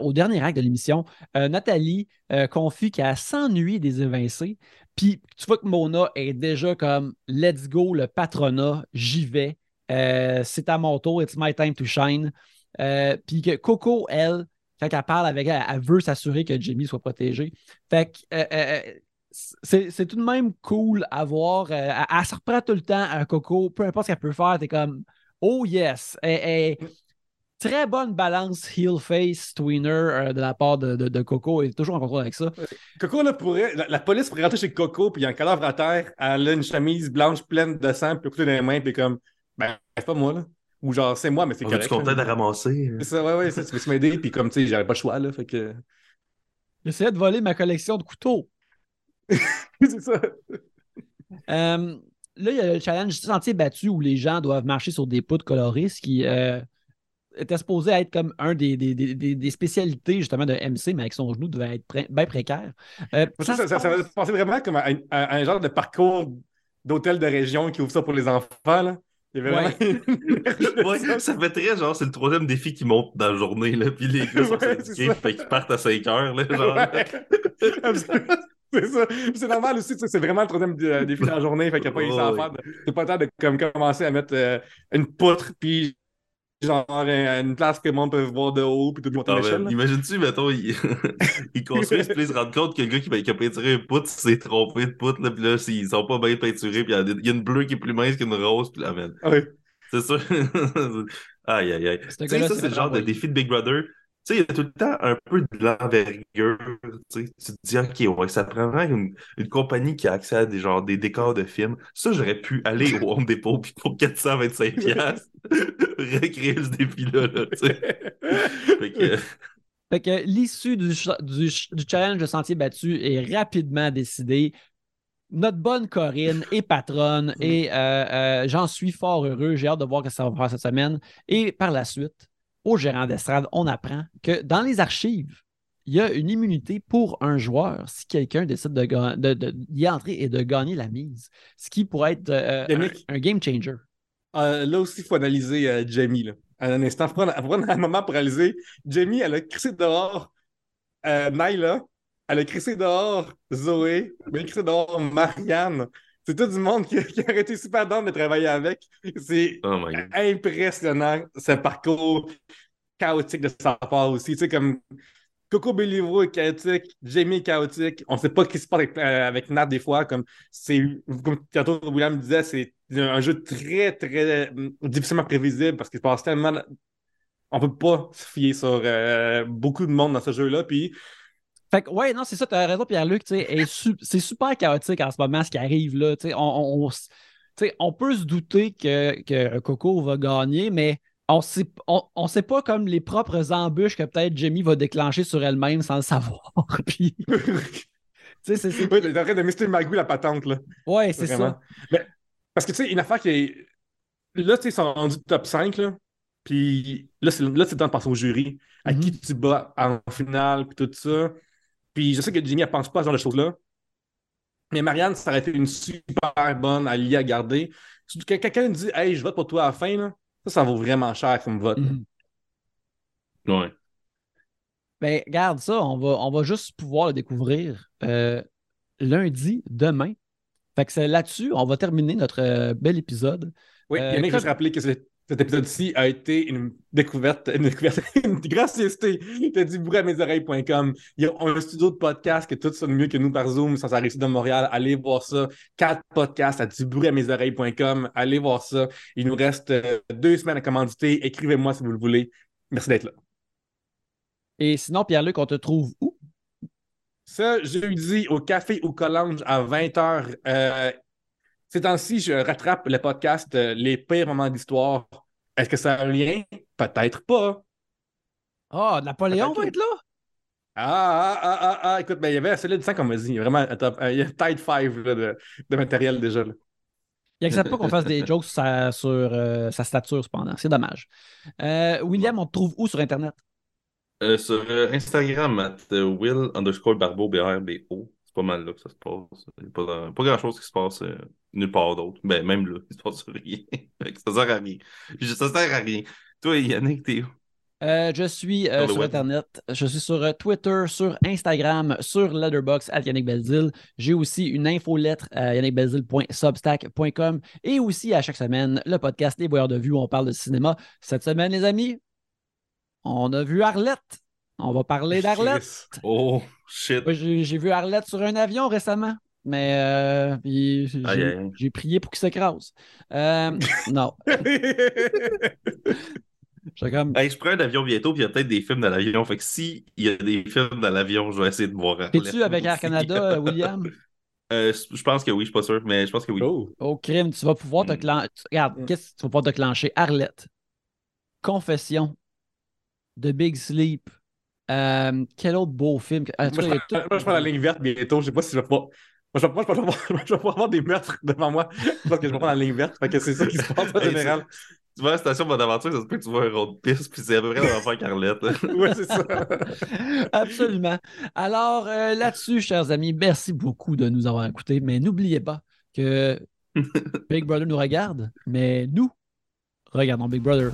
S1: au dernier acte de l'émission, euh, Nathalie euh, confie qu'elle s'ennuie des évincés. Puis tu vois que Mona est déjà comme Let's go, le patronat, j'y vais. Euh, c'est à mon tour, it's my time to shine. Euh, Puis que Coco, elle, quand elle parle avec elle, elle veut s'assurer que Jamie soit protégé. Fait que euh, euh, c'est tout de même cool à voir. Euh, elle, se reprend tout le temps à Coco, peu importe ce qu'elle peut faire, t'es comme Oh yes! Très bonne balance heel face tweener euh, de la part de, de- de Coco et toujours en contrôle avec ça.
S2: Coco, là, pourrait. La, la police pourrait rentrer chez Coco, puis il y a un cadavre à terre, elle a une chemise blanche pleine de sang, puis couteau dans les mains, puis comme, ben, c'est pas moi, là. Ou genre, c'est moi, mais c'est correct.
S3: est content de
S2: là.
S3: ramasser.
S2: C'est ça, ouais, ouais, ça, tu veux m'aider, puis comme, tu sais, j'avais pas le choix, là, fait que.
S1: J'essayais de voler ma collection de couteaux.
S2: c'est ça.
S1: Euh, là, il y a le challenge sentier battu où les gens doivent marcher sur des poutres colorées, ce qui euh, était supposé être comme un des, des- des- spécialités justement de MC, mais avec son genou devait être pré- bien précaire. Euh,
S2: ça,
S1: ça
S2: ça,
S1: se
S2: ça,
S1: passe-
S2: ça me pensait vraiment comme à, un- à un genre de parcours d'hôtel de région qui ouvre ça pour les enfants, là. Il y avait vraiment.
S3: Ouais, ça fait très genre, c'est le troisième défi qui monte dans la journée, là, puis les gars sont syndiqués,
S2: ça.
S3: fait qu'ils partent à 5 heures, là, genre.
S2: Ouais. C'est ça. C'est normal aussi, tu sais, c'est vraiment le troisième dé- défi de la journée, fait qu'il n'y a pas les
S3: Ouais,
S2: enfants. de- C'est pas le temps de comme, commencer à mettre euh, une poutre, puis genre euh, une place que le monde peut voir de haut, puis tout monter
S3: Ah,
S2: l'échelle.
S3: ben. Imagine-tu, mettons, ils, construisent, puis ils se rendent compte que le gars qui, qui a peinturé une poutre s'est trompé de poutre, là, puis là, ils sont pas bien peinturés, puis il y a- une bleue qui est plus mince qu'une rose, puis là, man,
S2: Ah oui.
S3: c'est sûr. aïe, aïe, aïe. Tu sais, ça,
S1: c'est
S3: le genre de défi de Big Brother. Il y a tout le temps un peu de l'envergure. Tu te dis, OK, ouais, ça prend vraiment une, une compagnie qui a accès à des, des décors de films. Ça, j'aurais pu aller au Home Depot puis pour 425$ piastres, recréer ce défi-là. Fait que,
S1: Fait que l'issue du, du, du challenge de sentier battu est rapidement décidée. Notre bonne Corinne est patronne et euh, euh, j'en suis fort heureux. J'ai hâte de voir ce que ça va faire cette semaine. Et par la suite, au gérant d'estrade, on apprend que dans les archives, il y a une immunité pour un joueur si quelqu'un décide de, de- de- d'y entrer et de gagner la mise, ce qui pourrait être euh, un, game changer.
S2: Euh, là aussi, il faut analyser euh, Jamie. Là. À un instant, faut prendre, faut prendre un moment pour analyser. Jamie, elle a crissé dehors Nyla. Elle a crissé dehors Zoé. Elle a crissé dehors Marianne. C'est tout du monde qui, qui aurait été super d'âme de travailler avec. C'est
S3: Oh
S2: impressionnant, ce parcours chaotique de sa part aussi. Tu sais, comme Coco Bellivo est chaotique, Jamie est chaotique. On ne sait pas ce qui se passe avec, euh, avec Nat des fois. Comme, comme tantôt William disait, c'est un jeu très, très euh, difficilement prévisible parce qu'il se passe tellement. On peut pas se fier sur euh, beaucoup de monde dans ce jeu-là. Puis,
S1: Fait que, ouais, non, c'est ça, tu as raison, Pierre-Luc. c'est super chaotique en ce moment ce qui arrive là. On, peut se douter que, que Coco va gagner, mais on sait, on, on sait pas comme les propres embûches que peut-être Jamie va déclencher sur elle-même sans le savoir. Puis, tu sais, c'est,
S2: oui, t'es en train de Mr. Magoo la patente, là.
S1: ouais, c'est ça.
S2: Mais, parce que, tu sais, une affaire qui est. Là, tu sais, ils sont rendus top 5, là. Puis là, c'est le temps de passer au jury. À
S1: Mhm.
S2: qui tu bats en finale, puis tout ça. Puis je sais que Jimmy, elle pense pas à ce genre de choses-là. Mais Marianne, ça aurait été une super bonne alliée à garder. Quand quelqu'un dit Hey, je vote pour toi à la fin, là, ça, ça vaut vraiment cher comme vote.
S1: Mhm.
S3: Ouais.
S1: Ben, regarde ça, on va, on va juste pouvoir le découvrir euh, lundi, demain. Fait que c'est là-dessus, on va terminer notre euh, bel épisode.
S2: Oui,
S1: Euh,
S2: il y a qui
S1: comme-
S2: juste rappeler que c'est- cet épisode-ci a été une découverte, une découverte, une gracieuseté de dubrouamesoreilles.com. Il y a un studio de podcast que tout sonne mieux que nous par Zoom sans arriver de Montréal. Allez voir ça. Quatre podcasts à dubrouamesoreilles.com. Allez voir ça. Il nous reste euh, deux semaines à commanditer. Écrivez-moi si vous le voulez. Merci d'être là.
S1: Et sinon, Pierre-Luc, on te trouve où?
S2: Ce jeudi au Café au Collange à 20h. Euh, ces temps-ci, je rattrape le podcast euh, Les pires moments d'histoire. Est-ce que ça a un lien? Peut-être pas.
S1: Ah, Napoléon va être là?
S2: Ah, ah, ah, ah, ah, écoute, ben, il y avait un solide 5, on m'a dit. Il y a vraiment un top, euh, il y a Tide 5 là, de, de matériel déjà. là.
S1: Il accepte pas qu'on fasse des jokes sur sa, sur, euh, sa stature, cependant. C'est dommage. Euh, William, on te trouve où sur Internet?
S3: Euh, sur Instagram, at Will underscore Barbeau, B-R-B-O. Pas mal là que ça se passe. Il y a pas, pas grand chose qui se passe euh, nulle part d'autre. Ben, même là, il se passe rien. Ça sert à rien. Je- Ça sert à rien. Toi, Yannick, t'es où?
S1: Euh, je suis euh,
S3: Sur web.
S1: Internet. Je suis sur euh, Twitter, sur Instagram, sur Letterboxd, at Yannick Belzil. J'ai aussi une infolettre à yannickbelzil.substack.com et aussi à chaque semaine, le podcast Les Voyeurs de Vue où on parle de cinéma. Cette semaine, les amis, on a vu Arlette. On va parler d'Arlette.
S3: Oh, shit.
S1: J'ai vu Arlette sur un avion récemment, mais euh, j'ai prié pour qu'il s'écrase. Euh, non, j'étais comme.
S3: Hey, je prends un avion bientôt, puis il y a peut-être des films dans l'avion. Fait que si il y a des films dans l'avion, je vais essayer de voir.
S1: T'es-tu avec Air. Canada, euh, William?
S3: Euh, je pense que oui, je suis pas sûr, mais je pense que oui.
S2: Oh.
S1: Au crime, tu vas pouvoir te
S3: Mm.
S1: clencher. Regarde,
S2: Mm.
S1: qu'est-ce que tu vas pouvoir te clencher? Arlette. Confession. The Big Sleep. Euh, quel autre beau film? Ah,
S2: Moi, je
S1: vois,
S2: prends,
S1: tout-
S2: moi, je prends la ligne verte bientôt. Je sais pas si je vais pas. Moi, je, moi, je vais avoir des meurtres devant moi. Je pense que je vais prendre la ligne verte. Fait que c'est ça qui se passe en général.
S3: Tu vas à la station Bonaventure, ça se peut que tu vois un road piste, puis c'est à peu près affaire qu'Arlette.
S2: Ouais, c'est ça.
S1: Absolument. Alors, euh, là-dessus, chers amis, merci beaucoup de nous avoir écoutés, mais n'oubliez pas que Big Brother nous regarde, mais nous regardons Big Brother.